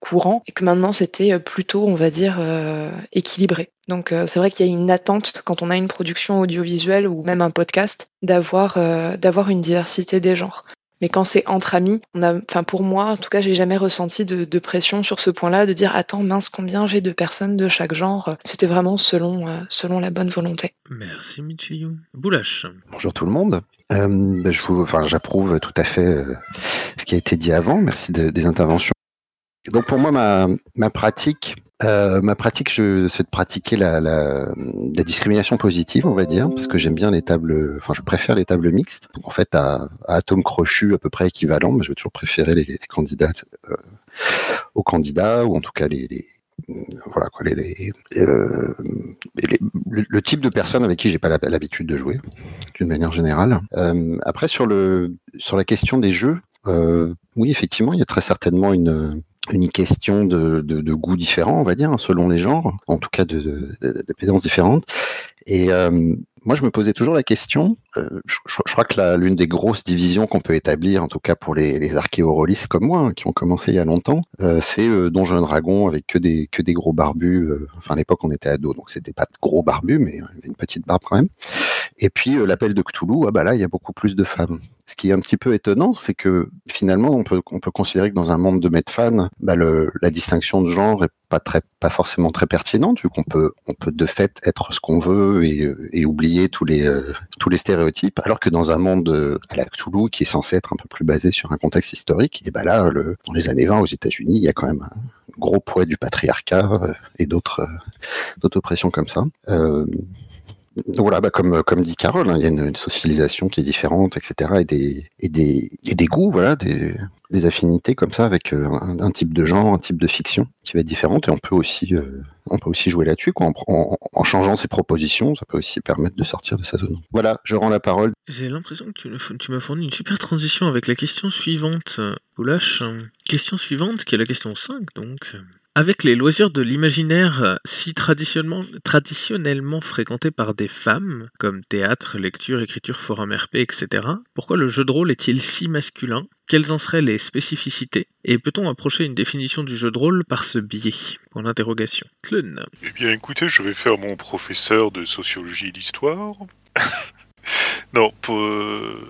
courant et que maintenant c'était plutôt, on va dire, euh, équilibré. Donc euh, c'est vrai qu'il y a une attente quand on a une production audiovisuelle ou même un podcast d'avoir euh, d'avoir une diversité des genres. Mais quand c'est entre amis, on a, enfin pour moi, en tout cas, j'ai jamais ressenti de, pression sur ce point-là, de dire attends mince combien j'ai de personnes de chaque genre? C'était vraiment selon selon la bonne volonté. Merci Michiyu. Boulash. Bonjour tout le monde. Ben, je vous, enfin, j'approuve tout à fait ce qui a été dit avant. Merci des interventions. Donc pour moi, ma, ma pratique, euh, ma pratique, c'est de pratiquer la, la, la, discrimination positive, on va dire, parce que j'aime bien les tables, enfin, je préfère les tables mixtes. En fait, à, à atomes crochus à peu près équivalents, mais je vais toujours préférer les, candidats euh, aux candidats, ou en tout cas les, les, voilà quoi, les, euh, le, type de personne avec qui j'ai pas l'habitude de jouer, d'une manière générale. Euh, après sur le sur la question des jeux, oui effectivement, il y a très certainement une une question de, de, goût différent, on va dire, selon les genres, en tout cas de, de, différentes. Et moi, je me posais toujours la question. Euh, je, crois que l'une des grosses divisions qu'on peut établir, en tout cas pour les, les archéorollistes comme moi, hein, qui ont commencé il y a longtemps, euh, c'est euh, Donjon Dragon avec que des que des gros barbus. Euh, enfin, à l'époque, on était ados, donc c'était pas de gros barbus, mais avait une petite barbe quand même. Et puis l'appel de Cthulhu, ah bah là, il y a beaucoup plus de femmes. Ce qui est un petit peu étonnant, c'est que finalement, on peut, on peut considérer que dans un monde de fans, bah la distinction de genre est pas très, pas forcément très pertinente, vu qu'on peut, on peut de fait être ce qu'on veut et, et oublier tous les euh, tous les stéréotypes, alors que dans un monde euh, à la Cthulhu qui est censé être un peu plus basé sur un contexte historique, et ben là, le, dans les années 20 aux États-Unis, il y a quand même un gros poids du patriarcat euh, et d'autres d'autres oppressions comme ça. Voilà, bah comme comme dit Carole, hein, il y a une, socialisation qui est différente, etc. et des et des des goûts, voilà, des affinités comme ça avec euh, un, type de genre, un type de fiction qui va être différente et on peut aussi euh, on peut aussi jouer là-dessus. En, en, changeant ses propositions, ça peut aussi permettre de sortir de sa zone. Voilà, je rends la parole. J'ai l'impression que tu, m'as fourni une super transition avec la question suivante, Oulash. Question suivante qui est la question 5 donc. Avec les loisirs de l'imaginaire euh, si traditionnellement, fréquentés par des femmes, comme théâtre, lecture, écriture, forum RP, etc., pourquoi le jeu de rôle est-il si masculin? Quelles en seraient les spécificités? Et peut-on approcher une définition du jeu de rôle par ce biais? Pour l'interrogation. Clun. Eh bien écoutez, je vais faire mon professeur de sociologie et d'histoire. non, euh,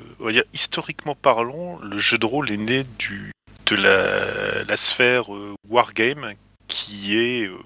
historiquement parlant, le jeu de rôle est né du, de la, sphère euh, wargame qui est euh,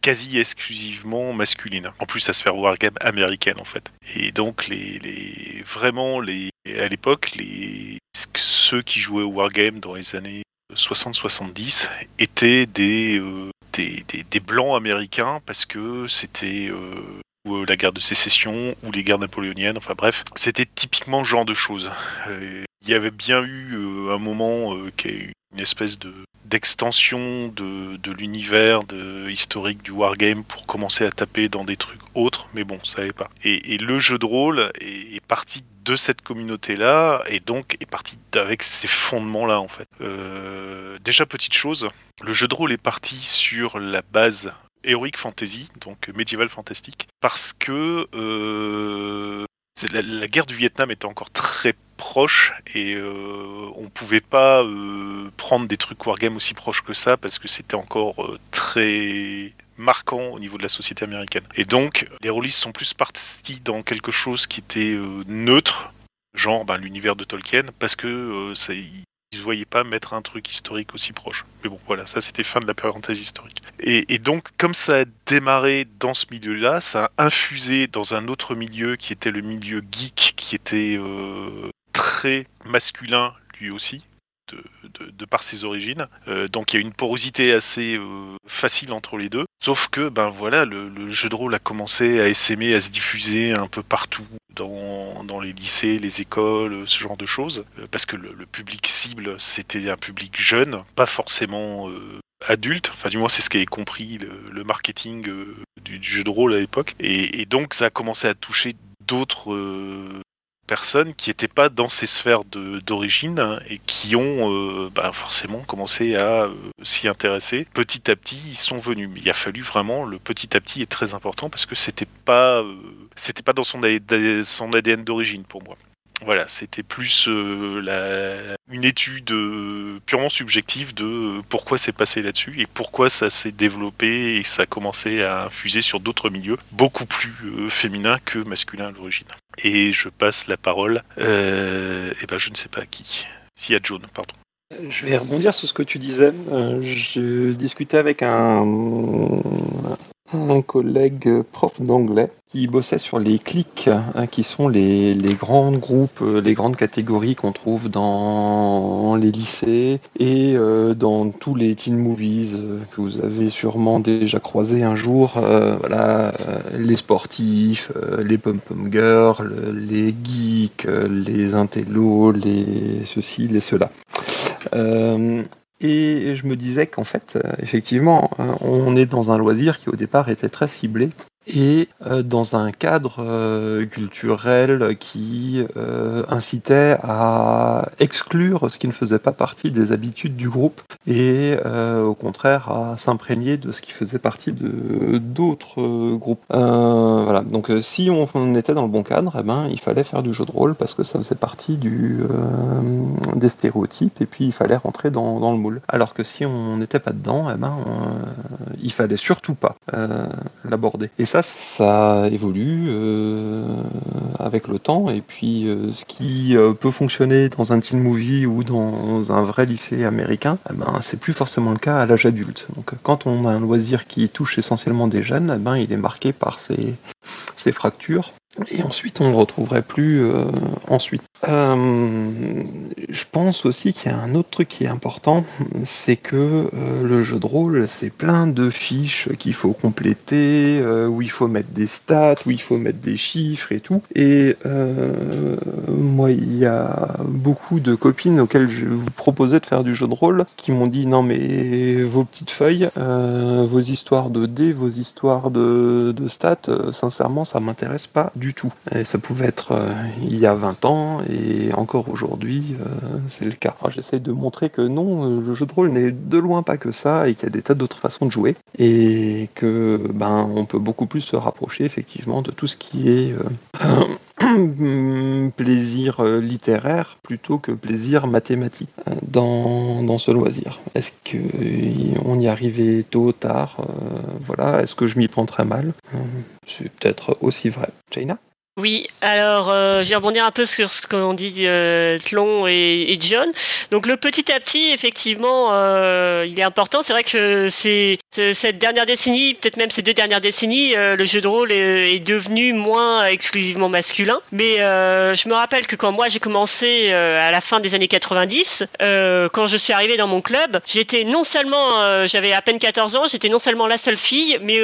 quasi exclusivement masculine. En plus, ça se fait wargame américaine en fait. Et donc, les, les vraiment, les, à l'époque, les, ceux qui jouaient au wargame dans les années 60-70 étaient des, euh, des, des, blancs américains parce que c'était euh, la guerre de sécession ou les guerres napoléoniennes, enfin bref, c'était typiquement ce genre de choses. Il y avait bien eu un moment qui a eu une espèce de d'extension de, de l'univers de, historique du wargame pour commencer à taper dans des trucs autres, mais bon, ça n'avait pas. Et, et, le jeu de rôle est, parti de cette communauté-là, et donc est parti avec ces fondements-là, en fait. Euh, déjà, petite chose, le jeu de rôle est parti sur la base Heroic Fantasy, donc médiéval fantastique, parce que euh, la, guerre du Vietnam était encore très proche et euh, on pouvait pas euh, prendre des trucs wargame aussi proches que ça parce que c'était encore euh, très marquant au niveau de la société américaine. Et donc les rôlistes sont plus partis dans quelque chose qui était neutre, genre ben, l'univers de Tolkien, parce que ça, ils ne voyaient pas mettre un truc historique aussi proche. Mais bon, voilà, ça c'était fin de la parenthèse historique. Et, donc, comme ça a démarré dans ce milieu-là, ça a infusé dans un autre milieu qui était le milieu geek, qui était euh, très masculin lui aussi. De, par ses origines. Euh, donc il y a une porosité assez euh, facile entre les deux. Sauf que ben voilà, le, jeu de rôle a commencé à essaimer, à se diffuser un peu partout dans, dans, les lycées, les écoles, ce genre de choses, euh, parce que le, public cible, c'était un public jeune, pas forcément euh, adulte, enfin du moins c'est ce qu'avait compris le, marketing euh, du, jeu de rôle à l'époque, et, donc ça a commencé à toucher d'autres personnes qui n'étaient pas dans ces sphères d'origine et qui ont euh, bah, forcément commencé à euh, s'y intéresser. Petit à petit, ils sont venus. Mais il a fallu vraiment le petit à petit est très important parce que c'était pas euh, c'était pas dans son, son ADN d'origine pour moi. Voilà, c'était plus euh, une étude euh, purement subjective de euh, pourquoi c'est passé là-dessus et pourquoi ça s'est développé et ça a commencé à infuser sur d'autres milieux beaucoup plus féminins que masculins à l'origine. Et je passe la parole, et ben je ne sais pas à qui. Y a John, pardon. Je vais rebondir sur ce que tu disais. je discutais avec un, un collègue prof d'anglais qui bossait sur les clics, hein, qui sont les, les grands groupes, euh, les grandes catégories qu'on trouve dans les lycées et euh, dans tous les teen movies euh, que vous avez sûrement déjà croisés un jour. voilà, les sportifs, les pom-pom girls, les geeks, les intellos, les ceci, les cela. Et je me disais qu'en fait, effectivement, on est dans un loisir qui au départ était très ciblé et euh, dans un cadre euh, culturel qui euh, incitait à exclure ce qui ne faisait pas partie des habitudes du groupe et au contraire à s'imprégner de ce qui faisait partie d'autres groupes. voilà. Donc si on, était dans le bon cadre, eh ben il fallait faire du jeu de rôle parce que ça faisait partie du des stéréotypes et puis il fallait rentrer dans, le moule. Alors que si on n'était pas dedans, eh ben il fallait surtout pas l'aborder. Ça, évolue euh, avec le temps. Et puis, euh, ce qui euh, peut fonctionner dans un teen movie ou dans un vrai lycée américain, eh ben, c'est plus forcément le cas à l'âge adulte. Donc, quand on a un loisir qui touche essentiellement des jeunes, eh ben, il est marqué par ces, ces fractures et ensuite on ne le retrouverait plus euh, ensuite. Euh, je pense aussi qu'il y a un autre truc qui est important, c'est que euh, le jeu de rôle, c'est plein de fiches qu'il faut compléter, où il faut mettre des stats, où il faut mettre des chiffres et tout. Et moi, il y a beaucoup de copines auxquelles je vous proposais de faire du jeu de rôle qui m'ont dit non mais vos petites feuilles, vos histoires de dés, vos histoires de, de stats, sincèrement, ça m'intéresse pas du tout. Ça pouvait être euh, il y a 20 ans et encore aujourd'hui, euh, c'est le cas. J'essaie de montrer que non, euh, le jeu de rôle n'est de loin pas que ça et qu'il y a des tas d'autres façons de jouer et que ben on peut beaucoup plus se rapprocher effectivement de tout ce qui est plaisir littéraire plutôt que plaisir mathématique dans, dans ce loisir. Est-ce qu'on y arrivait tôt ou tard Voilà. Est-ce que je m'y prends très mal C'est peut-être aussi vrai. China oui, alors euh, je vais rebondir un peu sur ce qu'ont dit euh, Tlon et, John. Donc le petit à petit, effectivement, euh, il est important. C'est vrai que c'est cette dernière décennie, peut-être même ces deux dernières décennies, euh, le jeu de rôle est, devenu moins exclusivement masculin. Mais je me rappelle que quand moi j'ai commencé à la fin des années 90, quand je suis arrivé dans mon club, j'étais non seulement, j'avais à peine 14 ans, j'étais non seulement la seule fille, mais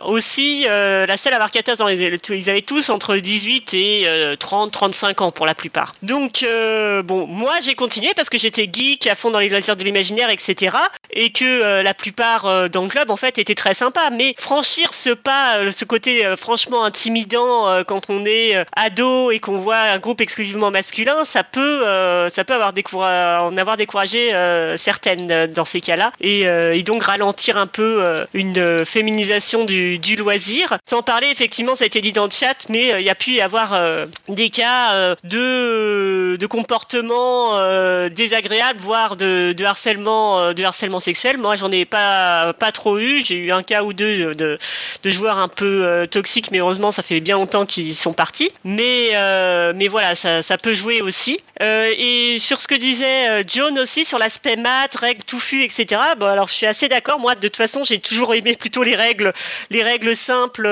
aussi la seule à avoir 14 ans. Ils avaient tous entre 18 et 30, euh, 35 ans pour la plupart. Donc, euh, bon, moi j'ai continué parce que j'étais geek à fond dans les loisirs de l'imaginaire, etc. Et que euh, la plupart dans le club, en fait, étaient très sympas. Mais franchir ce pas, ce côté franchement intimidant quand on est ado et qu'on voit un groupe exclusivement masculin, ça peut, ça peut avoir en avoir découragé certaines dans ces cas-là. Et, donc ralentir un peu une féminisation du, du, loisir. Sans parler, effectivement, ça a été dit dans le chat, mais il y a pu y avoir euh, des cas euh, de, de comportement euh, désagréables, voire de, harcèlement, de harcèlement sexuel. Moi, j'en ai pas pas trop eu. J'ai eu un cas ou deux de, de joueurs un peu toxiques, mais heureusement, ça fait bien longtemps qu'ils sont partis. Mais mais voilà, ça, ça peut jouer aussi. et sur ce que disait John aussi sur l'aspect maths, règles touffues, etc. Bon, alors je suis assez d'accord. Moi, de toute façon, j'ai toujours aimé plutôt les règles, les règles simples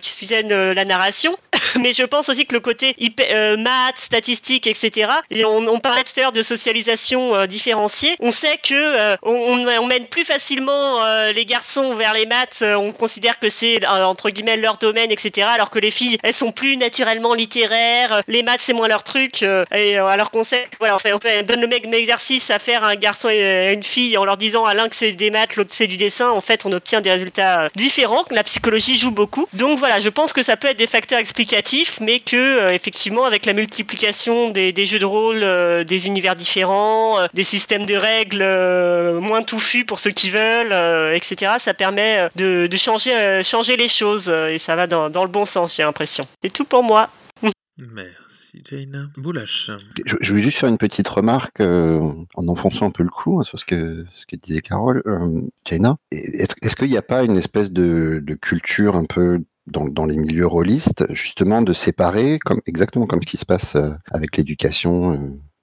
qui soutiennent la narration. mais je pense aussi que le côté euh, maths, statistiques, etc. Et on, parlait tout à l'heure de socialisation euh, différenciée. On sait que euh, on, mène plus facilement les garçons vers les maths. on considère que c'est entre guillemets leur domaine, etc. Alors que les filles, elles sont plus naturellement littéraires. Les maths, c'est moins leur truc. et alors qu'on sait, voilà, on, fait, on, donne le même exercice à faire à un garçon et à une fille en leur disant à l'un que c'est des maths, l'autre c'est du dessin. En fait, on obtient des résultats différents. La psychologie joue beaucoup. Donc voilà, je pense que ça peut être des facteurs explicatifs mais que euh, effectivement avec la multiplication des, jeux de rôle, euh, des univers différents, euh, des systèmes de règles moins touffus pour ceux qui veulent, etc. Ça permet de, changer, changer les choses et ça va dans, le bon sens, j'ai l'impression. C'est tout pour moi. Merci Jaina. Boulash. Je, je voulais juste faire une petite remarque en enfonçant un peu le clou hein, sur ce que, ce que disait Carole. Jaina, est-ce qu'il n'y a pas une espèce de, de culture un peu dans, les milieux rôlistes, justement de séparer, comme, exactement comme ce qui se passe euh, avec l'éducation euh,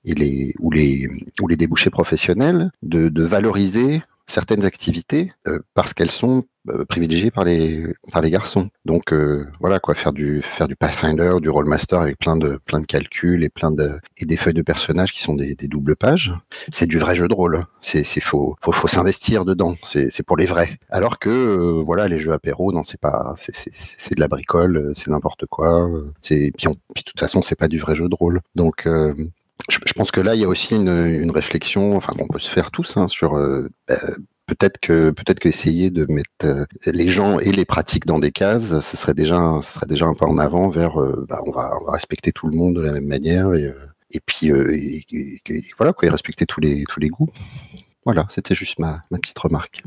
et les, ou, les, ou les débouchés professionnels, de, de valoriser certaines activités euh, parce qu'elles sont euh, privilégiées par les par les garçons. Donc euh, voilà quoi, faire du faire du Pathfinder, du Rollmaster avec plein de plein de calculs et plein de et des feuilles de personnages qui sont des, des doubles pages. C'est du vrai jeu de rôle. C'est c'est faut faut, faut s'investir dedans. C'est c'est pour les vrais. Alors que voilà les jeux apéro non c'est pas c'est c'est de la bricole, c'est n'importe quoi. C'est puis, puis de toute façon c'est pas du vrai jeu de rôle. Donc je, pense que là, il y a aussi une, réflexion, enfin, qu'on peut se faire tous hein, sur bah, peut-être que peut-être qu'essayer de mettre les gens et les pratiques dans des cases, ce serait déjà ce serait déjà un pas en avant vers bah, on va on va respecter tout le monde de la même manière et et puis voilà quoi, et respecter tous les tous les goûts. Voilà, c'était juste ma petite remarque.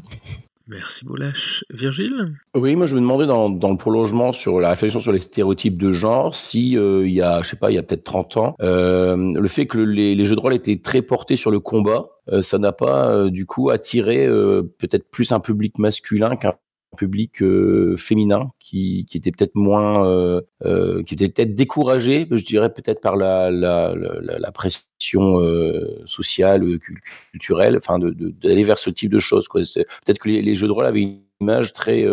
Merci Boulash. Virgile? Oui, moi je me demandais dans, le prolongement sur la réflexion sur les stéréotypes de genre, si euh, il y a, je sais pas, il y a peut-être 30 ans, euh, le fait que les, les, jeux de rôle étaient très portés sur le combat, euh, ça n'a pas du coup attiré peut-être plus un public masculin qu'un public euh, féminin qui, était peut-être moins, euh, euh, qui était peut-être découragé, je dirais peut-être par la, pression sociale, culturelle, enfin d'aller vers ce type de choses. Peut-être que les, les, jeux de rôle avaient une image très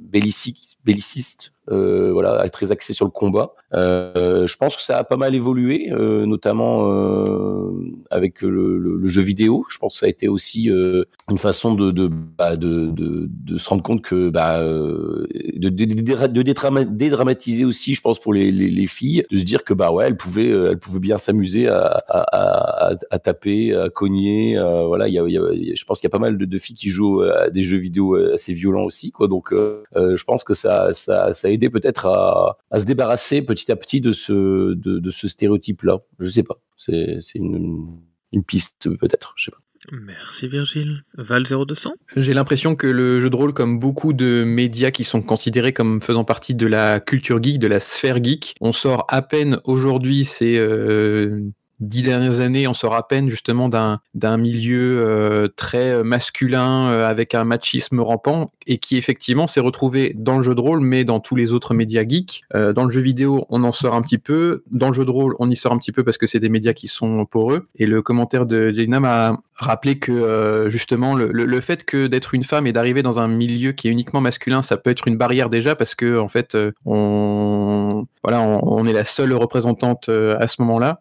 belliciste euh, voilà, très axé sur le combat. Euh, je pense que ça a pas mal évolué, euh, notamment euh, avec le, jeu vidéo. Je pense que ça a été aussi une façon bah, de, de, de, se rendre compte que bah, de, de, dédramatiser aussi, je pense pour les, les, les, filles, de se dire que bah ouais, elles pouvaient elles pouvaient bien s'amuser à, à, taper, à cogner. voilà, il y a, je pense qu'il y a pas mal de, filles qui jouent à des jeux vidéo assez violents aussi, quoi. Donc, je pense que ça ça ça aidé peut-être à, à, se débarrasser petit à petit de ce, de, de ce stéréotype-là. Je sais pas. C'est une, une piste peut-être. Je sais pas. Merci Virgile. Val 0200 J'ai l'impression que le jeu de rôle, comme beaucoup de médias qui sont considérés comme faisant partie de la culture geek, de la sphère geek, on sort à peine aujourd'hui, c'est euh, dix dernières années, on sort à peine justement d'un d'un milieu euh, très masculin euh, avec un machisme rampant et qui effectivement s'est retrouvé dans le jeu de rôle, mais dans tous les autres médias geeks. Euh, dans le jeu vidéo, on en sort un petit peu. Dans le jeu de rôle, on y sort un petit peu parce que c'est des médias qui sont poreux. Et le commentaire de Jaina m'a rappelé que justement le, le, le, fait que d'être une femme et d'arriver dans un milieu qui est uniquement masculin, ça peut être une barrière déjà parce que en fait on voilà on, est la seule représentante à ce moment-là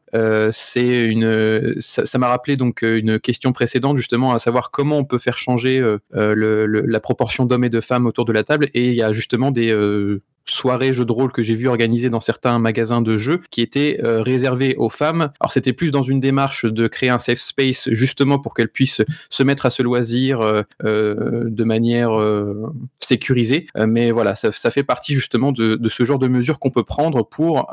c'est une, ça m'a rappelé donc euh, une question précédente justement à savoir comment on peut faire changer euh, euh, la proportion d'hommes et de femmes autour de la table. Et il y a justement des soirées jeux de rôle que j'ai vu organisées dans certains magasins de jeux qui étaient euh, réservées aux femmes. Alors c'était plus dans une démarche de créer un safe space justement pour qu'elles puissent se mettre à ce loisir euh, euh, de manière sécurisée. mais voilà, ça, ça, fait partie justement de, de ce genre de mesures qu'on peut prendre pour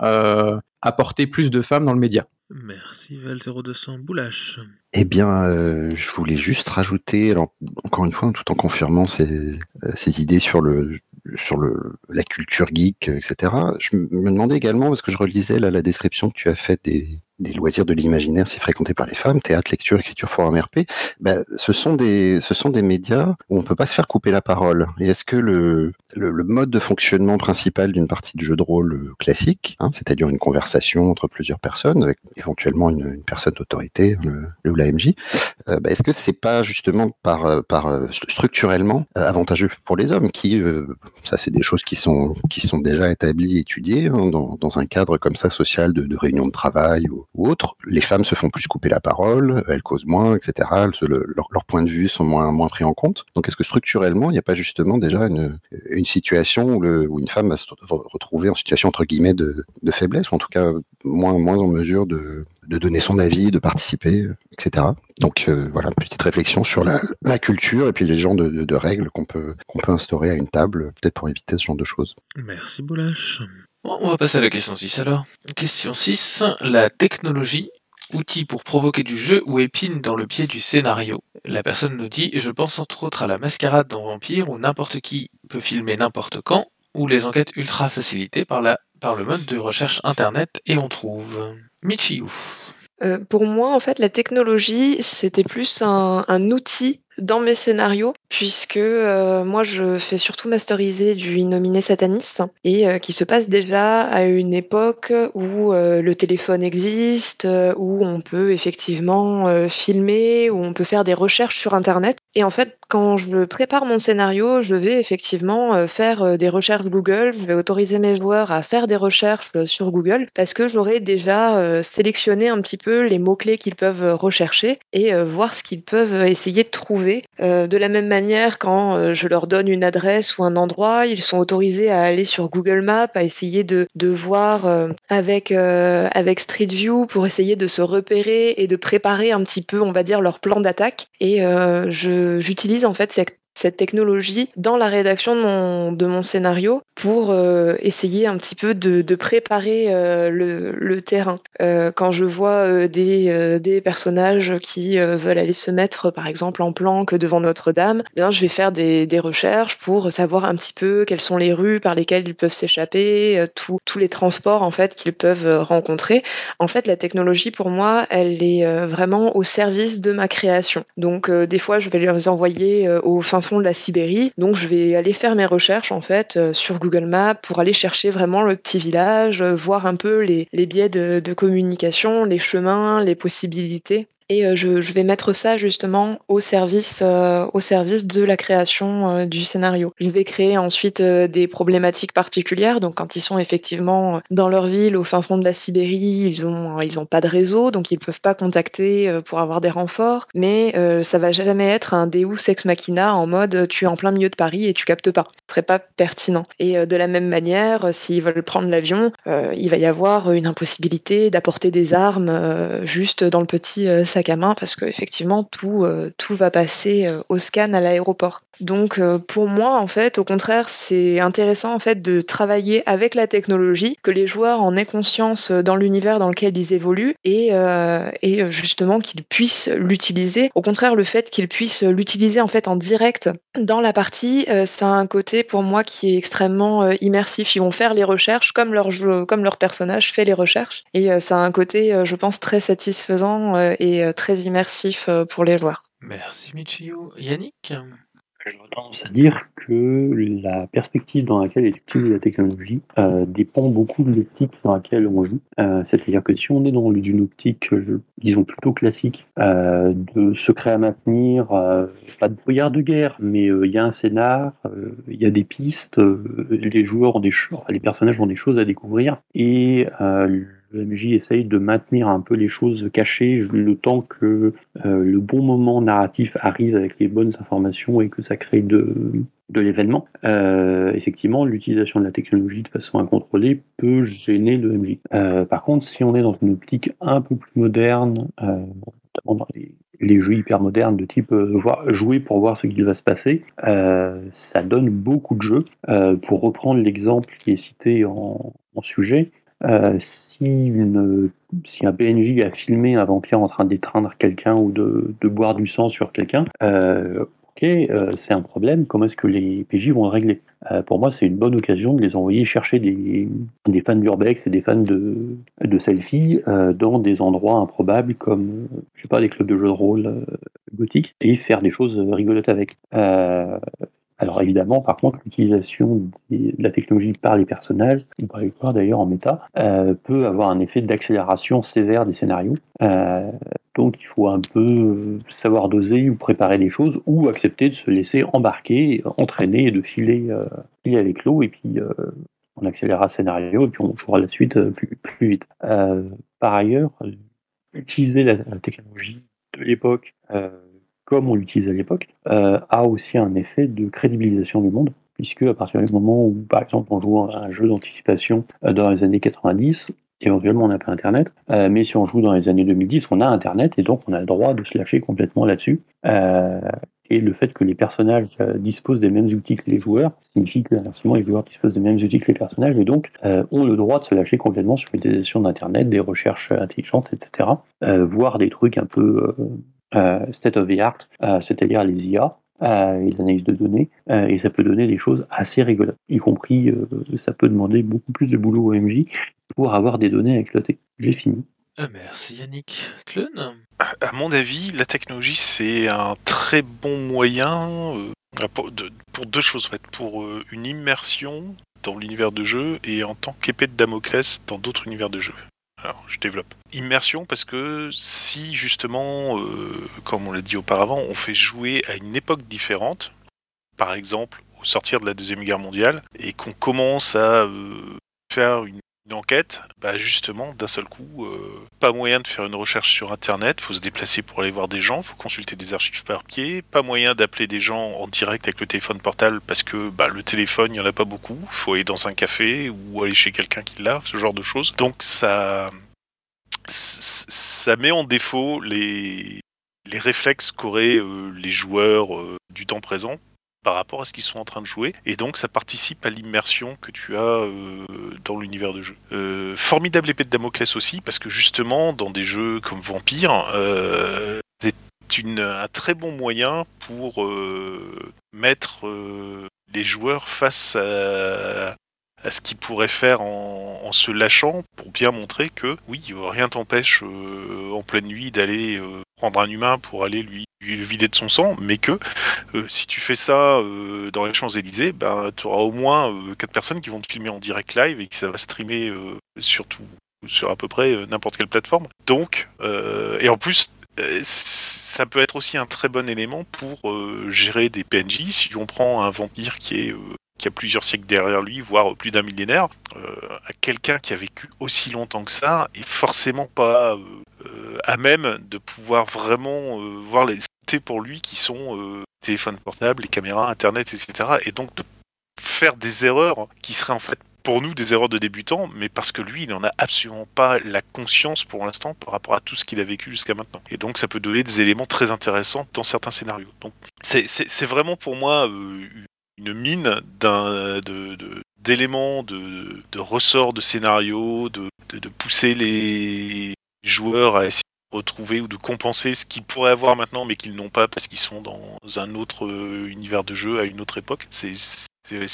apporter plus de femmes dans le média. Merci Val 0200 Boulache. Eh bien, euh, je voulais juste rajouter, alors, encore une fois, tout en confirmant ces, ces idées sur le, sur le, la culture geek, etc. Je me demandais également, parce que je relisais là, la description que tu as faite des, des loisirs de l'imaginaire si fréquentés par les femmes, théâtre, lecture, écriture, forum RP, ben, ce sont des ce sont des médias où on peut pas se faire couper la parole. Et est-ce que le, le, le, mode de fonctionnement principal d'une partie de jeu de rôle euh, classique, hein, c'est-à-dire une conversation entre plusieurs personnes, avec éventuellement une, une personne d'autorité, le, le, ou la MJ, euh, ben, est-ce que c'est pas justement par euh, par euh, structurellement avantageux pour les hommes qui ça c'est des choses qui sont qui sont déjà établies, étudiées hein, dans, dans un cadre comme ça social de, de réunion de travail ou autres, les femmes se font plus couper la parole, elles causent moins, etc. Leurs points de vue sont moins, pris en compte. Donc est-ce que structurellement, il n'y a pas justement déjà une, situation où, le, une femme va se retrouver en situation entre guillemets de, faiblesse, ou en tout cas moins, moins en mesure de, donner son avis, de participer, etc. Donc euh, voilà, petite réflexion sur la, culture et puis les genres de, règles qu'on peut, peut instaurer à une table, peut-être pour éviter ce genre de choses. Merci Boulash. On va passer à la question 6 alors. Question 6, la technologie, outil pour provoquer du jeu ou épine dans le pied du scénario. La personne nous dit Je pense entre autres à la mascarade dans Vampire où n'importe qui peut filmer n'importe quand, ou les enquêtes ultra facilitées par, par le mode de recherche internet et on trouve. Michiou. Euh, pour moi, en fait, la technologie, c'était plus un, outil dans mes scénarios, puisque euh, moi je fais surtout masteriser du Innominé Sataniste, et euh, qui se passe déjà à une époque où le téléphone existe, où on peut effectivement filmer, où on peut faire des recherches sur Internet. Et en fait, quand je prépare mon scénario, je vais effectivement faire des recherches Google, je vais autoriser mes joueurs à faire des recherches sur Google, parce que j'aurai déjà sélectionné un petit peu les mots-clés qu'ils peuvent rechercher et voir ce qu'ils peuvent essayer de trouver de la même manière, quand je leur donne une adresse ou un endroit, ils sont autorisés à aller sur Google Maps, à essayer de, voir avec, avec Street View pour essayer de se repérer et de préparer un petit peu, on va dire, leur plan d'attaque. Et j'utilise en fait cette cette technologie dans la rédaction de mon, scénario pour euh, essayer un petit peu de, préparer euh, le, le, terrain. Euh, quand je vois des, des personnages qui veulent aller se mettre, par exemple, en planque devant Notre-Dame, eh bien, je vais faire des, des, recherches pour savoir un petit peu quelles sont les rues par lesquelles ils peuvent s'échapper, tous les transports en fait qu'ils peuvent rencontrer. En fait, la technologie pour moi, elle est vraiment au service de ma création. Donc, des fois, je vais les envoyer au fin fond de la Sibérie. Donc je vais aller faire mes recherches en fait euh, sur Google Maps pour aller chercher vraiment le petit village, euh, voir un peu les, biais de communication, les chemins, les possibilités. Et euh, je, je, vais mettre ça justement au service, euh, au service de la création euh, du scénario. Je vais créer ensuite des problématiques particulières. Donc, quand ils sont effectivement dans leur ville, au fin fond de la Sibérie, ils ont, ils ont pas de réseau, donc ils peuvent pas contacter pour avoir des renforts. Mais ça va jamais être un Deus ex machina en mode tu es en plein milieu de Paris et tu captes pas. Ce serait pas pertinent. Et de la même manière, s'ils veulent prendre l'avion, il va y avoir une impossibilité d'apporter des armes juste dans le petit sac à main parce qu'effectivement tout, euh, tout va passer euh, au scan à l'aéroport. Donc euh, pour moi en fait au contraire c'est intéressant en fait de travailler avec la technologie, que les joueurs en aient conscience dans l'univers dans lequel ils évoluent et, et justement qu'ils puissent l'utiliser. Au contraire le fait qu'ils puissent l'utiliser en fait en direct dans la partie, ça a un côté pour moi qui est extrêmement immersif. Ils vont faire les recherches comme leur comme leur personnage fait les recherches et ça a un côté je pense très satisfaisant et très immersif euh, pour les joueurs. Merci Michio. Yannick? J'aurais tendance à dire que la perspective dans laquelle est utilisée la technologie euh, dépend beaucoup de l'optique dans laquelle on joue. Euh, c'est-à-dire que si on est dans une optique, disons plutôt classique, de secret à maintenir, pas de brouillard de guerre, mais il y a un scénar, il y a des pistes, les joueurs ont des choses, les personnages ont des choses à découvrir, et le MJ essaye de maintenir un peu les choses cachées le temps que euh, le bon moment narratif arrive avec les bonnes informations et que ça crée de, l'événement. Euh, effectivement, l'utilisation de la technologie de façon incontrôlée peut gêner le MJ. Euh, par contre, si on est dans une optique un peu plus moderne, notamment dans les, jeux hyper modernes de type jouer pour voir ce qu'il va se passer, ça donne beaucoup de jeux. pour reprendre l'exemple qui est cité en sujet, euh, si, une, si un PNJ a filmé un vampire en train d'étreindre quelqu'un ou de, boire du sang sur quelqu'un, euh, ok, euh, c'est un problème, comment est-ce que les PJ vont le régler? Pour moi, c'est une bonne occasion de les envoyer chercher des, fans d'urbex et des fans de, de dans des endroits improbables comme, je sais pas, des clubs de jeux de rôle gothiques et faire des choses rigolotes avec. Alors évidemment, par contre, l'utilisation de la technologie par les personnages, on pourrait le voir d'ailleurs en méta, euh, peut avoir un effet d'accélération sévère des scénarios. Euh, donc il faut un peu savoir doser ou préparer les choses, ou accepter de se laisser embarquer, entraîner et de filer, euh, filer avec l'eau, et puis on accélérera le scénario, et puis on jouera la suite plus, plus vite. par ailleurs, utiliser la, la technologie de l'époque comme on l'utilise à l'époque, euh, a aussi un effet de crédibilisation du monde, puisque à partir du moment où, par exemple, on joue à un jeu d'anticipation euh, dans les années 90, éventuellement on n'a pas Internet, euh, mais si on joue dans les années 2010, on a Internet, et donc on a le droit de se lâcher complètement là-dessus. et le fait que les personnages disposent des mêmes outils que les joueurs signifie que inversement les joueurs disposent des mêmes outils que les personnages et donc ont le droit de se lâcher complètement sur l'utilisation d'Internet, des recherches intelligentes, etc. voir des trucs un peu state of the art, euh, c'est-à-dire les IA, euh, les analyses de données, et ça peut donner des choses assez rigolotes, y compris ça peut demander beaucoup plus de boulot au MJ pour avoir des données à exploiter. J'ai fini. merci Yannick. Clone À mon avis, la technologie c'est un très bon moyen pour, deux choses en fait, pour une immersion dans l'univers de jeu et en tant qu'épée de Damoclès dans d'autres univers de jeu. Alors, je développe. Immersion parce que si justement, euh, comme on l'a dit auparavant, on fait jouer à une époque différente, par exemple au sortir de la Deuxième Guerre mondiale, et qu'on commence à euh, faire une une enquête, bah justement, d'un seul coup, euh, pas moyen de faire une recherche sur Internet, faut se déplacer pour aller voir des gens, faut consulter des archives par pied, pas moyen d'appeler des gens en direct avec le téléphone portable parce que bah, le téléphone, il y en a pas beaucoup, faut aller dans un café ou aller chez quelqu'un qui l'a, ce genre de choses. Donc ça, ça met en défaut les, les réflexes qu'auraient euh, les joueurs euh, du temps présent par rapport à ce qu'ils sont en train de jouer. Et donc ça participe à l'immersion que tu as euh, dans l'univers de jeu. Euh, formidable épée de Damoclès aussi, parce que justement, dans des jeux comme Vampire, euh, c'est un très bon moyen pour mettre les joueurs face à, ce qu'ils pourraient faire en, se lâchant pour bien montrer que oui, rien t'empêche en pleine nuit d'aller prendre un humain pour aller lui, lui, vider de son sang, mais que euh, si tu fais ça euh, dans les Champs-Élysées, ben, tu auras au moins euh, quatre personnes qui vont te filmer en direct live et que ça va streamer euh, sur tout, sur à peu près euh, n'importe quelle plateforme. Donc, et en plus, ça peut être aussi un très bon élément pour euh, gérer des PNJ. Si on prend un vampire qui est euh, qui a plusieurs siècles derrière lui, voire plus d'un millénaire, euh, à quelqu'un qui a vécu aussi longtemps que ça est forcément pas euh, euh, à même de pouvoir vraiment voir les pour lui qui sont téléphones portables, les caméras, internet, etc. Et donc de faire des erreurs qui seraient en fait pour nous des erreurs de débutants, mais parce que lui, il n'en a absolument pas la conscience pour l'instant par rapport à tout ce qu'il a vécu jusqu'à maintenant. Et donc ça peut donner des éléments très intéressants dans certains scénarios. Donc c'est vraiment pour moi euh, une mine d'éléments, de, ressorts de scénarios, de, pousser les joueurs à essayer de retrouver ou de compenser ce qu'ils pourraient avoir maintenant mais qu'ils n'ont pas parce qu'ils sont dans un autre euh, univers de jeu à une autre époque. C'est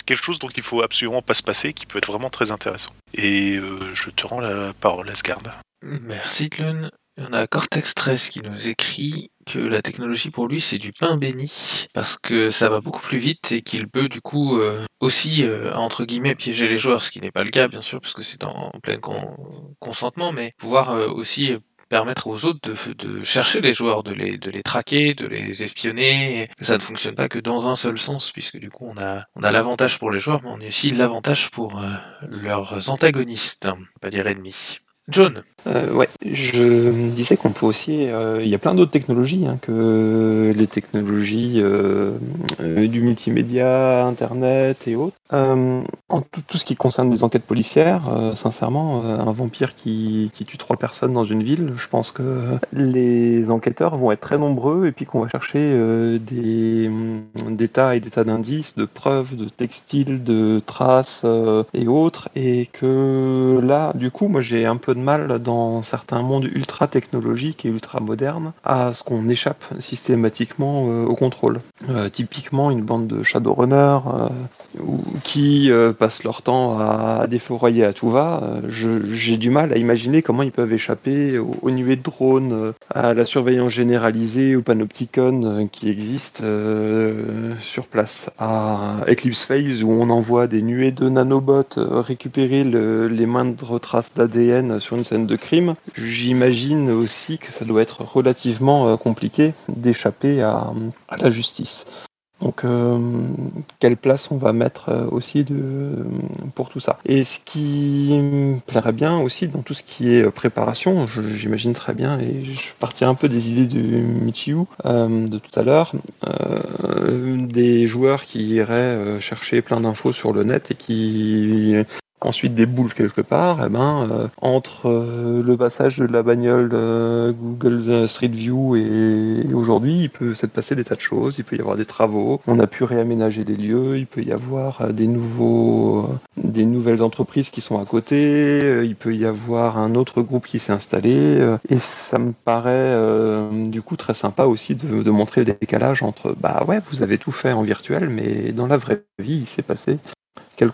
quelque chose dont il faut absolument pas se passer qui peut être vraiment très intéressant. Et euh, je te rends la parole, Asgard. Merci, Tlun. On a Cortex 13 qui nous écrit que la technologie pour lui c'est du pain béni parce que ça va beaucoup plus vite et qu'il peut du coup euh, aussi euh, entre guillemets piéger les joueurs, ce qui n'est pas le cas bien sûr parce que c'est en plein con consentement, mais pouvoir euh, aussi permettre aux autres de, de, chercher les joueurs, de les, de les traquer, de les espionner. Ça ne fonctionne pas que dans un seul sens, puisque du coup on a, on a l'avantage pour les joueurs, mais on a aussi l'avantage pour leurs antagonistes, pas dire ennemis. John euh, ouais, je disais qu'on peut aussi. Euh, il y a plein d'autres technologies hein, que les technologies euh, du multimédia, Internet et autres. en tout, ce qui concerne les enquêtes policières, sincèrement, un vampire qui, qui, tue trois personnes dans une ville, je pense que les enquêteurs vont être très nombreux et puis qu'on va chercher des, des tas et des tas d'indices, de preuves, de textiles, de traces et autres, et que là, du coup, moi j'ai un peu de mal dans certains mondes ultra technologiques et ultra modernes à ce qu'on échappe systématiquement euh, au contrôle. Euh, typiquement une bande de Shadowrunners euh, qui passent leur temps à, défourailler à tout va. j'ai du mal à imaginer comment ils peuvent échapper aux, nuées de drones, à la surveillance généralisée, au panopticon qui existent sur place. À Eclipse Phase où on envoie des nuées de nanobots récupérer le, les moindres traces d'ADN sur une scène de crime, j'imagine aussi que ça doit être relativement euh, compliqué d'échapper à, la justice. Donc, euh, quelle place on va mettre euh, aussi pour tout ça? Et ce qui me plairait bien aussi dans tout ce qui est préparation, j'imagine très bien, et je partirai un peu des idées de Michiu euh, de tout à l'heure, des joueurs qui iraient chercher plein d'infos sur le net et qui ensuite des boules quelque part, eh ben, euh, entre euh, le passage de la bagnole euh, Google Street View et, aujourd'hui, il peut s'être passé des tas de choses, il peut y avoir des travaux, on a pu réaménager les lieux, il peut y avoir des nouveaux, des nouvelles entreprises qui sont à côté, il peut y avoir un autre groupe qui s'est installé, et ça me paraît du coup très sympa aussi de, de montrer le décalage entre, bah ouais, vous avez tout fait en virtuel, mais dans la vraie vie, il s'est passé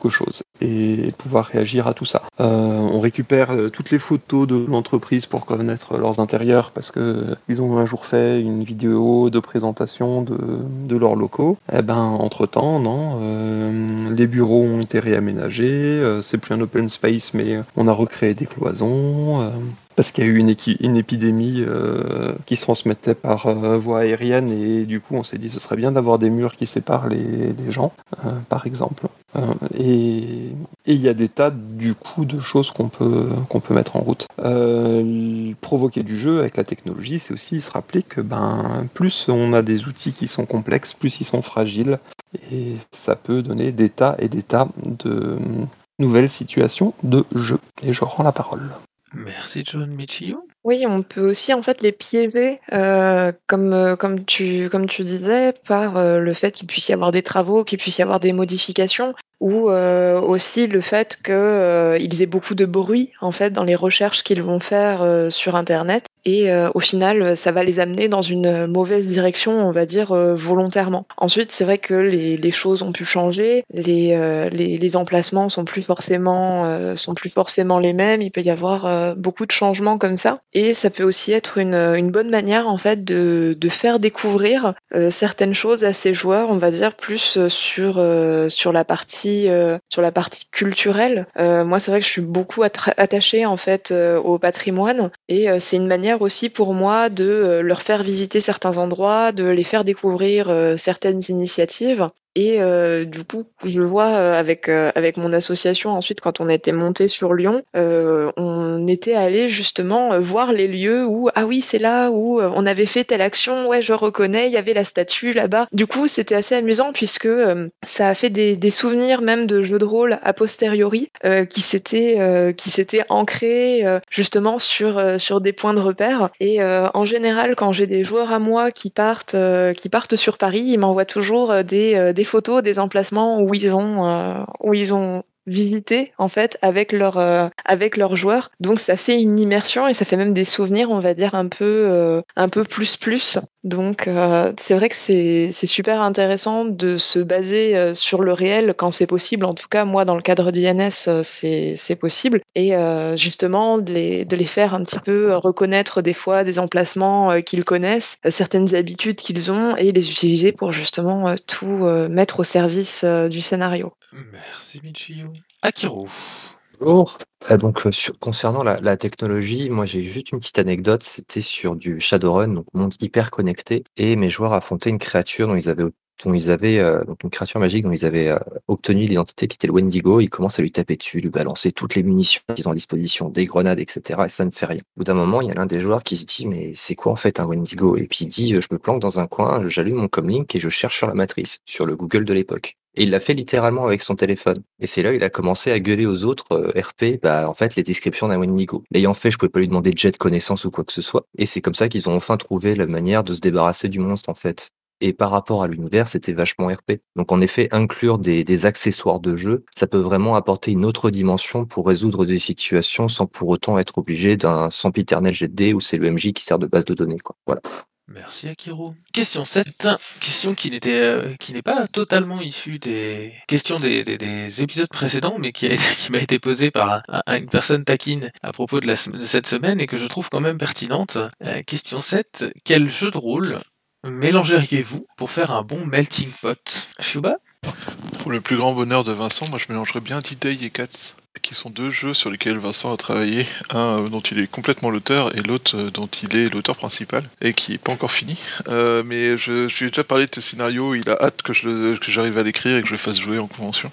chose et pouvoir réagir à tout ça. Euh, on récupère toutes les photos de l'entreprise pour connaître leurs intérieurs parce que ils ont un jour fait une vidéo de présentation de, leurs locaux. Et ben entre temps, non, euh, les bureaux ont été réaménagés, euh, c'est plus un open space mais on a recréé des cloisons. Parce qu'il y a eu une, épidémie euh, qui se transmettait par euh, voie aérienne et du coup on s'est dit ce serait bien d'avoir des murs qui séparent les, gens, euh, par exemple. et il y a des tas du coup de choses qu'on peut, qu'on peut mettre en route. provoquer du jeu avec la technologie, c'est aussi se rappeler que ben, plus on a des outils qui sont complexes, plus ils sont fragiles et ça peut donner des tas et des tas de nouvelles situations de jeu. Et je rends la parole. Merci John Michio. Oui, on peut aussi en fait les piéger, euh, comme, euh, comme, tu, comme tu disais, par euh, le fait qu'il puisse y avoir des travaux, qu'il puisse y avoir des modifications, ou aussi le fait qu'ils aient beaucoup de bruit en fait dans les recherches qu'ils vont faire sur Internet et euh, au final, ça va les amener dans une mauvaise direction, on va dire euh, volontairement. Ensuite, c'est vrai que les, choses ont pu changer, les, euh, les, emplacements sont plus forcément sont plus forcément les mêmes. Il peut y avoir beaucoup de changements comme ça, et ça peut aussi être une, une bonne manière en fait de, de faire découvrir certaines choses à ces joueurs, on va dire plus sur sur la partie sur la partie culturelle. moi, c'est vrai que je suis beaucoup attachée en fait au patrimoine, et c'est une manière aussi pour moi de euh, leur faire visiter certains endroits, de les faire découvrir euh, certaines initiatives et euh, du coup, je le vois euh, avec, euh, avec mon association ensuite, quand on était monté sur Lyon, on était allé justement voir les lieux où, ah oui, c'est là où on avait fait telle action, ouais, je reconnais, il y avait la statue là-bas. Du coup, c'était assez amusant puisque ça a fait des, des, souvenirs même de jeux de rôle a posteriori qui s'étaient qui s'étaient ancrés justement sur, sur des points de repère. Et en général, quand j'ai des joueurs à moi qui partent, qui partent sur Paris, ils m'envoient toujours des, des photos des emplacements où ils ont, euh, où ils ont visiter en fait avec leur euh, avec leurs joueurs. Donc ça fait une immersion et ça fait même des souvenirs, on va dire un peu euh, un peu plus plus. Donc euh, c'est vrai que c'est super intéressant de se baser sur le réel quand c'est possible. En tout cas moi dans le cadre d'INS c'est c'est possible et justement de les de les faire un petit peu reconnaître des fois des emplacements qu'ils connaissent, certaines habitudes qu'ils ont et les utiliser pour justement tout mettre au service du scénario. Merci Michio. Akiro. Bonjour. Euh, donc, euh, concernant la, technologie, moi j'ai juste une petite anecdote. C'était sur du Shadowrun, donc monde hyper connecté, et mes joueurs affrontaient une créature dont ils avaient dont ils avaient euh, donc une créature magique dont ils avaient obtenu l'identité qui était le Wendigo. Ils commencent à lui taper dessus, lui balancer toutes les munitions qu'ils ont à disposition, des grenades, etc. Et ça ne fait rien. Au bout d'un moment, il y a l'un des joueurs qui se dit mais c'est quoi en fait un Wendigo? Et puis il dit je me planque dans un coin, j'allume mon comlink et je cherche sur la matrice, sur le Google de l'époque. Et il l'a fait littéralement avec son téléphone. Et c'est là où il a commencé à gueuler aux autres euh, RP, bah en fait les descriptions d'un Wendigo. L'ayant fait, je pouvais pas lui demander de jet de connaissance ou quoi que ce soit. Et c'est comme ça qu'ils ont enfin trouvé la manière de se débarrasser du monstre en fait. Et par rapport à l'univers, c'était vachement RP. Donc en effet, inclure des, accessoires de jeu, ça peut vraiment apporter une autre dimension pour résoudre des situations sans pour autant être obligé d'un sempiternel jet de où c'est le MJ qui sert de base de données. Quoi. Voilà. Merci Akiro. Question 7, question euh, qui n'est pas totalement issue des questions des, des, épisodes précédents, mais qui, m'a été posée par une personne taquine à propos de cette semaine et que je trouve quand même pertinente. Euh, question 7, quel jeu de rôle mélangeriez-vous pour faire un bon melting pot? Shuba? Pour le plus grand bonheur de Vincent, moi je mélangerais bien D-Day et Cats qui sont deux jeux sur lesquels Vincent a travaillé, un euh, dont il est complètement l'auteur et l'autre euh, dont il est l'auteur principal et qui n'est pas encore fini. Euh, mais je, lui ai déjà parlé de ce scénario, il a hâte que je que j'arrive à l'écrire et que je le fasse jouer en convention.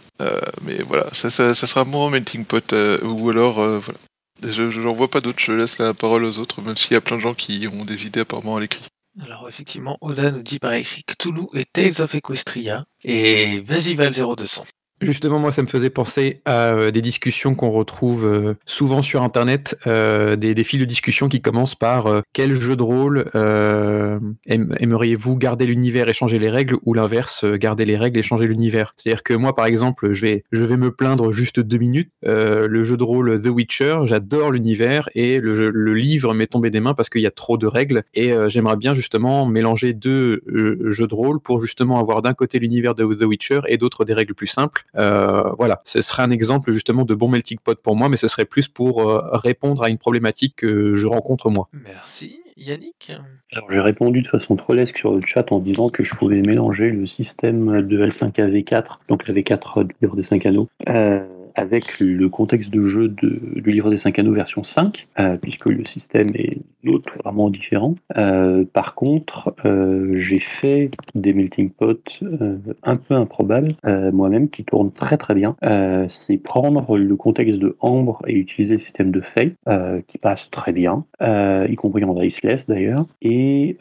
mais voilà, ça, ça, sera mon melting pot ou alors voilà. Je n'en vois pas d'autres, je laisse la parole aux autres, même s'il y a plein de gens qui ont des idées apparemment à l'écrit. Alors effectivement, Oda nous dit par écrit Cthulhu et Tales of Equestria. Et vas-y Val 0200. Justement, moi, ça me faisait penser à euh, des discussions qu'on retrouve euh, souvent sur Internet, euh, des, fils de discussion qui commencent par quel jeu de rôle aimeriez-vous garder l'univers et changer les règles, ou l'inverse, garder les règles et changer l'univers. C'est-à-dire que moi, par exemple, je vais, je vais me plaindre juste deux minutes. le jeu de rôle The Witcher, j'adore l'univers et le, le, livre m'est tombé des mains parce qu'il y a trop de règles et j'aimerais bien justement mélanger deux jeux de rôle pour justement avoir d'un côté l'univers de The Witcher et d'autre des règles plus simples. Euh, voilà, ce serait un exemple justement de bon melting pot pour moi, mais ce serait plus pour euh, répondre à une problématique que je rencontre moi. Merci. Yannick Alors j'ai répondu de façon trollesque sur le chat en disant que je pouvais mélanger le système de L5 à V4, donc la V4 du livre des 5 anneaux, euh, avec le contexte de jeu du livre des 5 anneaux version 5, euh, puisque le système est vraiment différent. Euh, par contre, euh, j'ai fait des melting pots un peu improbables moi-même qui tournent très très bien. C'est prendre le contexte de Ambre et utiliser le système de Fate qui passe très bien, y compris en Diceless d'ailleurs, et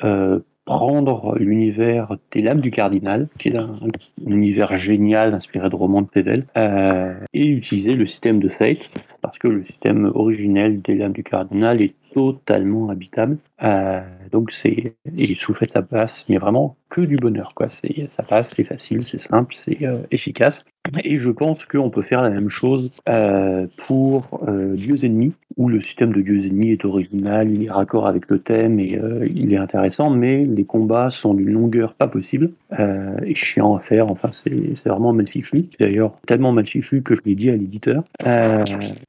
prendre l'univers des Lames du Cardinal, qui est un, un univers génial inspiré de romans de Pével, euh, et utiliser le système de Fate, parce que le système originel des Lames du Cardinal est totalement habitable. Euh, donc c'est et sous fait ça passe, mais vraiment que du bonheur quoi. Ça passe, c'est facile, c'est simple, c'est euh, efficace. Et je pense qu'on peut faire la même chose euh, pour Dieux ennemis, où le système de Dieux ennemis est original, il est raccord avec le thème et il est intéressant, mais les combats sont d'une longueur pas possible et chiant à faire. Enfin, c'est vraiment mal fichu. D'ailleurs, tellement mal fichu que je l'ai dit à l'éditeur,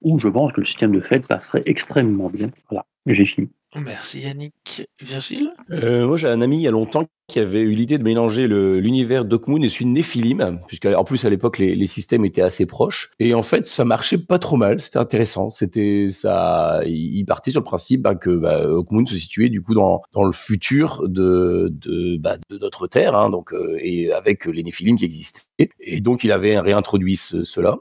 où je pense que le système de fête passerait extrêmement bien. Voilà, j'ai fini. Merci Yannick. Virgile? Euh, moi, j'ai un ami il y a longtemps qui avait eu l'idée de mélanger l'univers d'Okmoon et celui de Nephilim, puisque en plus à l'époque les, les systèmes étaient assez proches. Et en fait, ça marchait pas trop mal. C'était intéressant. C'était ça. Il partait sur le principe bah, que bah, Okmoon se situait du coup dans dans le futur de de, bah, de notre terre, hein, donc euh, et avec les Nephilim qui existaient. Et donc il avait réintroduit ce- cela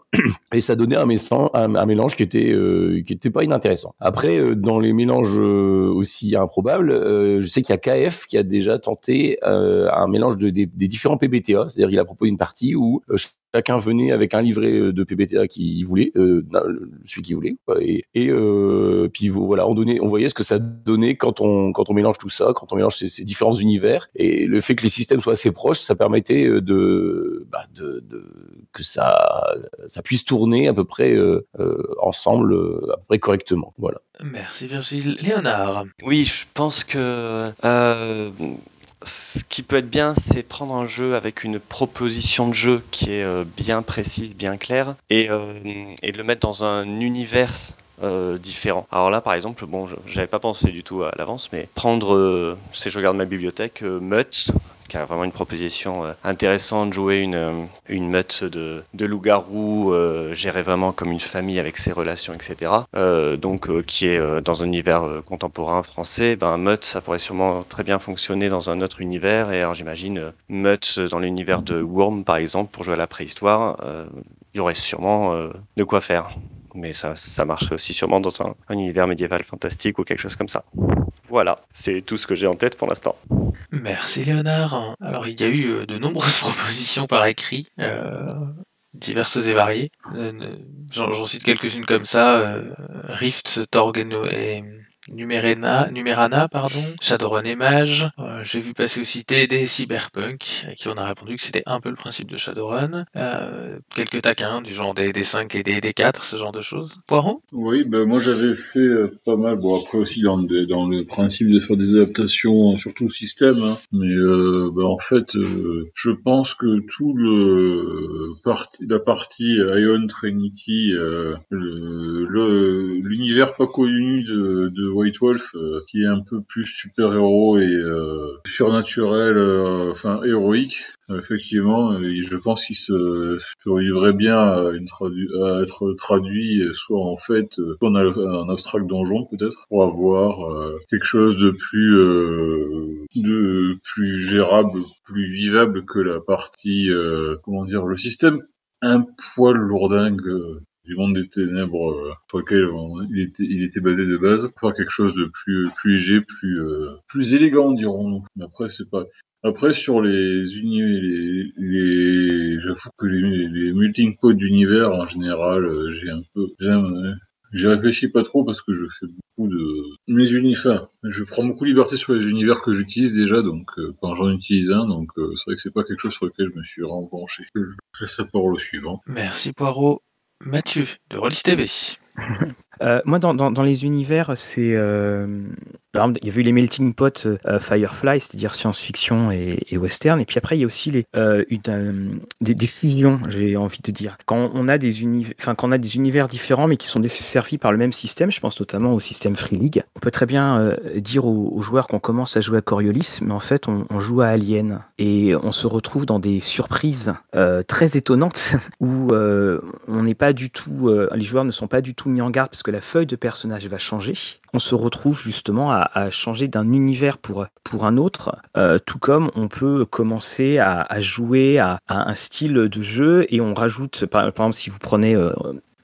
et ça donnait un, mésan- un, un mélange qui était euh, qui était pas inintéressant. Après, euh, dans les mélanges euh, aussi improbables, euh, je sais qu'il y a KF qui a déjà tenté euh, un mélange de, des, des différents PBTA, c'est-à-dire il a proposé une partie où chacun venait avec un livret euh, de PBTA qu'il voulait, euh, celui qu'il voulait, quoi, et, et euh, puis voilà, on donnait, on voyait ce que ça donnait quand on quand on mélange tout ça, quand on mélange ces, ces différents univers, et le fait que les systèmes soient assez proches, ça permettait de, bah, de, de que ça ça puisse tourner à peu près euh, euh, ensemble, à peu près correctement, voilà. Merci Virgile. Léonard. Oui, je pense que euh, ce qui peut être bien, c'est prendre un jeu avec une proposition de jeu qui est euh, bien précise, bien claire, et, euh, le mettre dans un univers euh, différent. Alors là, par exemple, bon, j'avais pas pensé du tout à l'avance, mais prendre, euh, si je regarde ma bibliothèque, euh, Mutt, qui a vraiment une proposition euh, intéressante, jouer une, euh, une meute de, de loups-garous, euh, gérer vraiment comme une famille avec ses relations, etc. Donc, qui est dans un univers contemporain français, ben, meute, ça pourrait sûrement très bien fonctionner dans un autre univers. Et alors, j'imagine, meute dans l'univers de Worm, par exemple, pour jouer à la préhistoire, il y aurait sûrement de quoi faire. Mais ça, ça marcherait aussi sûrement dans un, un univers médiéval fantastique ou quelque chose comme ça. Voilà, c'est tout ce que j'ai en tête pour l'instant. Merci Léonard. Alors il y a eu euh, de nombreuses propositions par écrit, euh, diverses et variées. Euh, J'en cite quelques-unes comme ça. Rift, Torg et Numerena, Numerana, pardon, Shadowrun et Mage. Euh, J'ai vu passer aussi TD Cyberpunk, à qui on a répondu que c'était un peu le principe de Shadowrun. Euh, quelques taquins du genre des D5 et des D4, ce genre de choses. Poiron Oui, ben moi j'avais fait euh, pas mal. Bon après aussi dans, des- dans le principe de faire des adaptations, euh, surtout système. Hein, mais ben, en fait, je pense que tout le la partie Ion Trinity, l'univers pas connu de White Wolf, euh, qui est un peu plus super héros et euh, surnaturel, euh, enfin héroïque. Effectivement, euh, je pense qu'il se survivrait bien à, être traduit, soit en fait, soit en en abstract donjon peut-être, pour avoir euh, quelque chose de plus, euh, de plus gérable, plus vivable que la partie, euh, comment dire, le système un poil lourdingue du monde des ténèbres euh, sur lequel on- il, était, il était basé de base, faire quelque chose de plus, plus léger, plus, euh, plus élégant dirons-nous. Mais après c'est pas. Après sur les uni les, les j'avoue que les, les melting d'univers en général, euh, j'ai un peu, j'aime, euh, j'y réfléchis pas trop parce que je fais beaucoup de mes univers. Je prends beaucoup de liberté sur les univers que j'utilise déjà, donc euh, quand j'en utilise un, donc euh, c'est vrai que c'est pas quelque chose sur lequel je me suis vraiment penché. Je laisse la parole au suivant. Merci Poirot. Mathieu, de Rollis TV. Euh, moi, dans, dans, les univers, c'est. Euh, par exemple, il y avait eu les melting pot euh, Firefly, c'est-à-dire science-fiction et, western. Et puis après, il y a aussi euh, euh, des, des, fusions, j'ai envie de dire. Quand on, a des enfin, quand on a des univers différents, mais qui sont desservis par le même système, je pense notamment au système Free League, on peut très bien dire aux, aux, joueurs qu'on commence à jouer à Coriolis, mais en fait, on, on, joue à Alien. Et on se retrouve dans des surprises très étonnantes où on n'est pas du tout. les joueurs ne sont pas du tout mis en garde parce que la feuille de personnage va changer, on se retrouve justement à, changer d'un univers pour, pour un autre, euh, tout comme on peut commencer à, jouer à, un style de jeu et on rajoute, par, exemple, si vous prenez... Euh,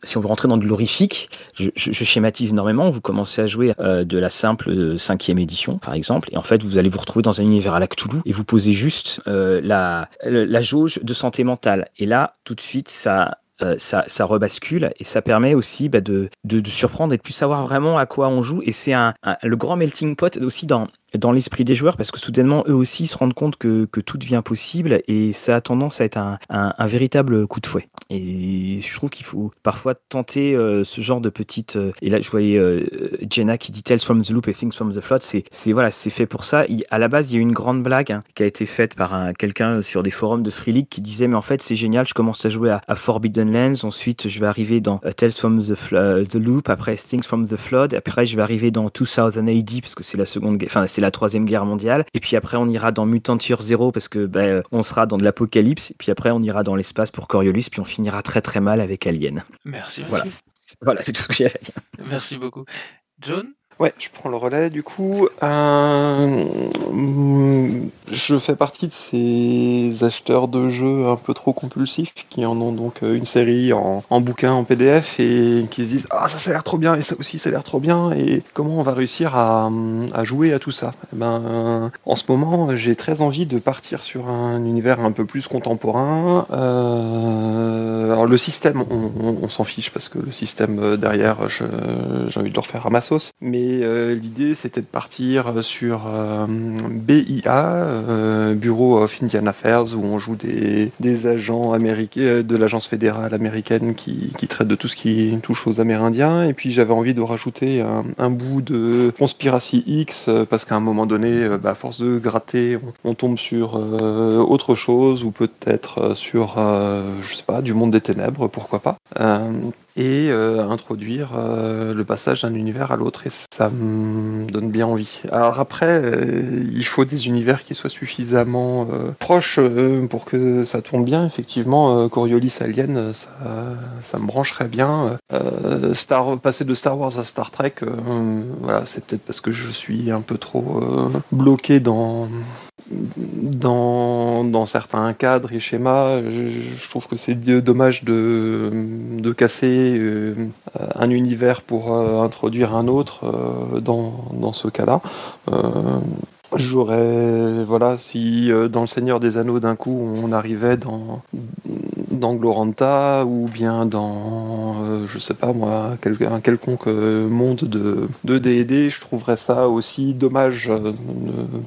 si on veut rentrer dans de l'horrifique, je, schématise énormément, vous commencez à jouer euh, de la simple cinquième édition, par exemple, et en fait, vous allez vous retrouver dans un univers à la Cthulhu, et vous posez juste la, la jauge de santé mentale. Et là, tout de suite, ça, euh, ça, ça, rebascule et ça permet aussi bah, de, de, de, surprendre et de plus savoir vraiment à quoi on joue. Et c'est un, le grand melting pot aussi dans, dans l'esprit des joueurs parce que soudainement eux aussi se rendent compte que, que tout devient possible et ça a tendance à être un, un, véritable coup de fouet. Et je trouve qu'il faut parfois tenter euh, ce genre de petites. Euh, et là, je voyais euh, Jenna qui dit Tales from the Loop et Things from the Flood. C'est, voilà, c'est fait pour ça. À la base, il y a une grande blague hein, qui a été faite par un, quelqu'un sur des forums de Free League qui disait mais en fait c'est génial, je commence à jouer à, Forbidden Lands, ensuite je vais arriver dans Tales from the, the Loop, après Things from the Flood, après je vais arriver dans 2000 AD parce que c'est la seconde, enfin c'est la troisième guerre mondiale. Et puis après, on ira dans Mutanture Zero parce que ben, on sera dans de l'apocalypse. Et puis après, on ira dans l'espace pour Coriolis. Puis on finira très très mal avec Alien. Merci. Voilà, voilà c'est tout ce que j'avais à dire. Merci beaucoup. John? Ouais, je prends le relais du coup. Euh, je fais partie de ces acheteurs de jeux un peu trop compulsifs qui en ont donc une série en, en bouquin, en PDF et qui se disent Ah, ça, ça a l'air trop bien et ça aussi, ça a l'air trop bien et comment on va réussir à, à jouer à tout ça? Et ben, En ce moment, j'ai très envie de partir sur un univers un peu plus contemporain. Euh, alors, le système, on s'en fiche parce que le système derrière, j'ai envie de le refaire à ma sauce, mais euh, l'idée c'était de partir sur euh, BIA, euh, Bureau of Indian Affairs, où on joue des, agents américains de l'agence fédérale américaine qui, qui traite de tout ce qui touche aux Amérindiens. Et puis j'avais envie de rajouter un, un, bout de Conspiracy X, parce qu'à un moment donné, bah, à force de gratter, on, on tombe sur autre chose, ou peut-être sur, je sais pas, du monde des ténèbres, pourquoi pas et euh, introduire euh, le passage d'un univers à l'autre et ça me donne bien envie. Alors après, euh, il faut des univers qui soient suffisamment proches pour que ça tourne bien. Effectivement, Coriolis Alien, ça, ça me brancherait bien. Star, passer de Star Wars à Star Trek, voilà, c'est peut-être parce que je suis un peu trop bloqué dans dans, certains cadres et schémas, je, trouve que c'est dommage de, casser euh, un univers pour euh, introduire un autre euh, dans, dans ce cas-là. J'aurais, voilà, si dans Le Seigneur des Anneaux d'un coup on arrivait dans, dans Gloranta ou bien dans, euh, je sais pas moi, un quelconque monde de, D&D, je trouverais ça aussi dommage euh,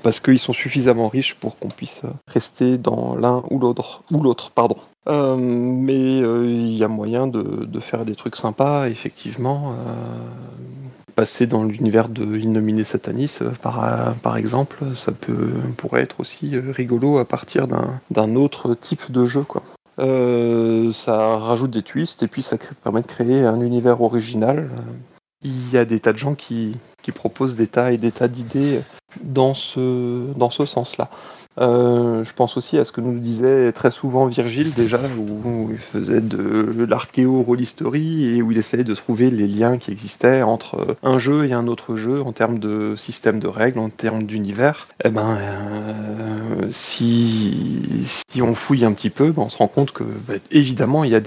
parce qu'ils sont suffisamment riches pour qu'on puisse rester dans l'un ou l'autre, ou l'autre, pardon. Euh, mais il y a moyen de, faire des trucs sympas, effectivement passer dans l'univers de Innominé Satanis, par, par exemple, ça peut, pourrait être aussi rigolo à partir d'un autre type de jeu. Quoi. Euh, ça rajoute des twists et puis ça permet de créer un univers original. Il y a des tas de gens qui, qui proposent des tas et des tas d'idées dans ce, dans ce sens-là. Euh, je pense aussi à ce que nous disait très souvent Virgile déjà, où, il faisait de l'archéo roll history et où il essayait de trouver les liens qui existaient entre un jeu et un autre jeu en termes de système de règles, en termes d'univers. Eh ben, euh, si, on fouille un petit peu, ben on se rend compte que ben, évidemment il y a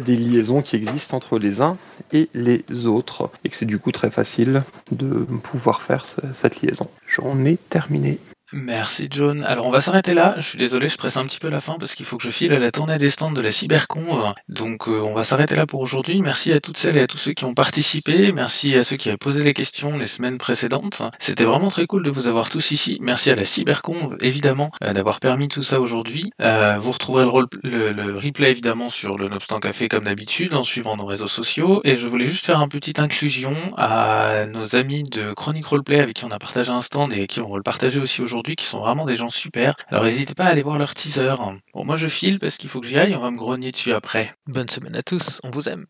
des liaisons qui existent entre les uns et les autres et que c'est du coup très facile de pouvoir faire ce, cette liaison. J'en ai terminé. Merci John. Alors on va s'arrêter là. Je suis désolé, je presse un petit peu la fin parce qu'il faut que je file à la tournée des stands de la Cyberconve. Donc euh, on va s'arrêter là pour aujourd'hui. Merci à toutes celles et à tous ceux qui ont participé. Merci à ceux qui avaient posé des questions les semaines précédentes. C'était vraiment très cool de vous avoir tous ici. Merci à la Cyberconve évidemment euh, d'avoir permis tout ça aujourd'hui. Euh, vous retrouverez le, le- replay évidemment sur le Nobstant Café comme d'habitude en suivant nos réseaux sociaux. Et je voulais juste faire une petite inclusion à nos amis de Chronic Roleplay avec qui on a partagé un stand et qui vont le partager aussi qui sont vraiment des gens super. Alors n'hésitez pas à aller voir leur teaser. Bon, moi je file parce qu'il faut que j'y aille, on va me grogner dessus après. Bonne semaine à tous, on vous aime.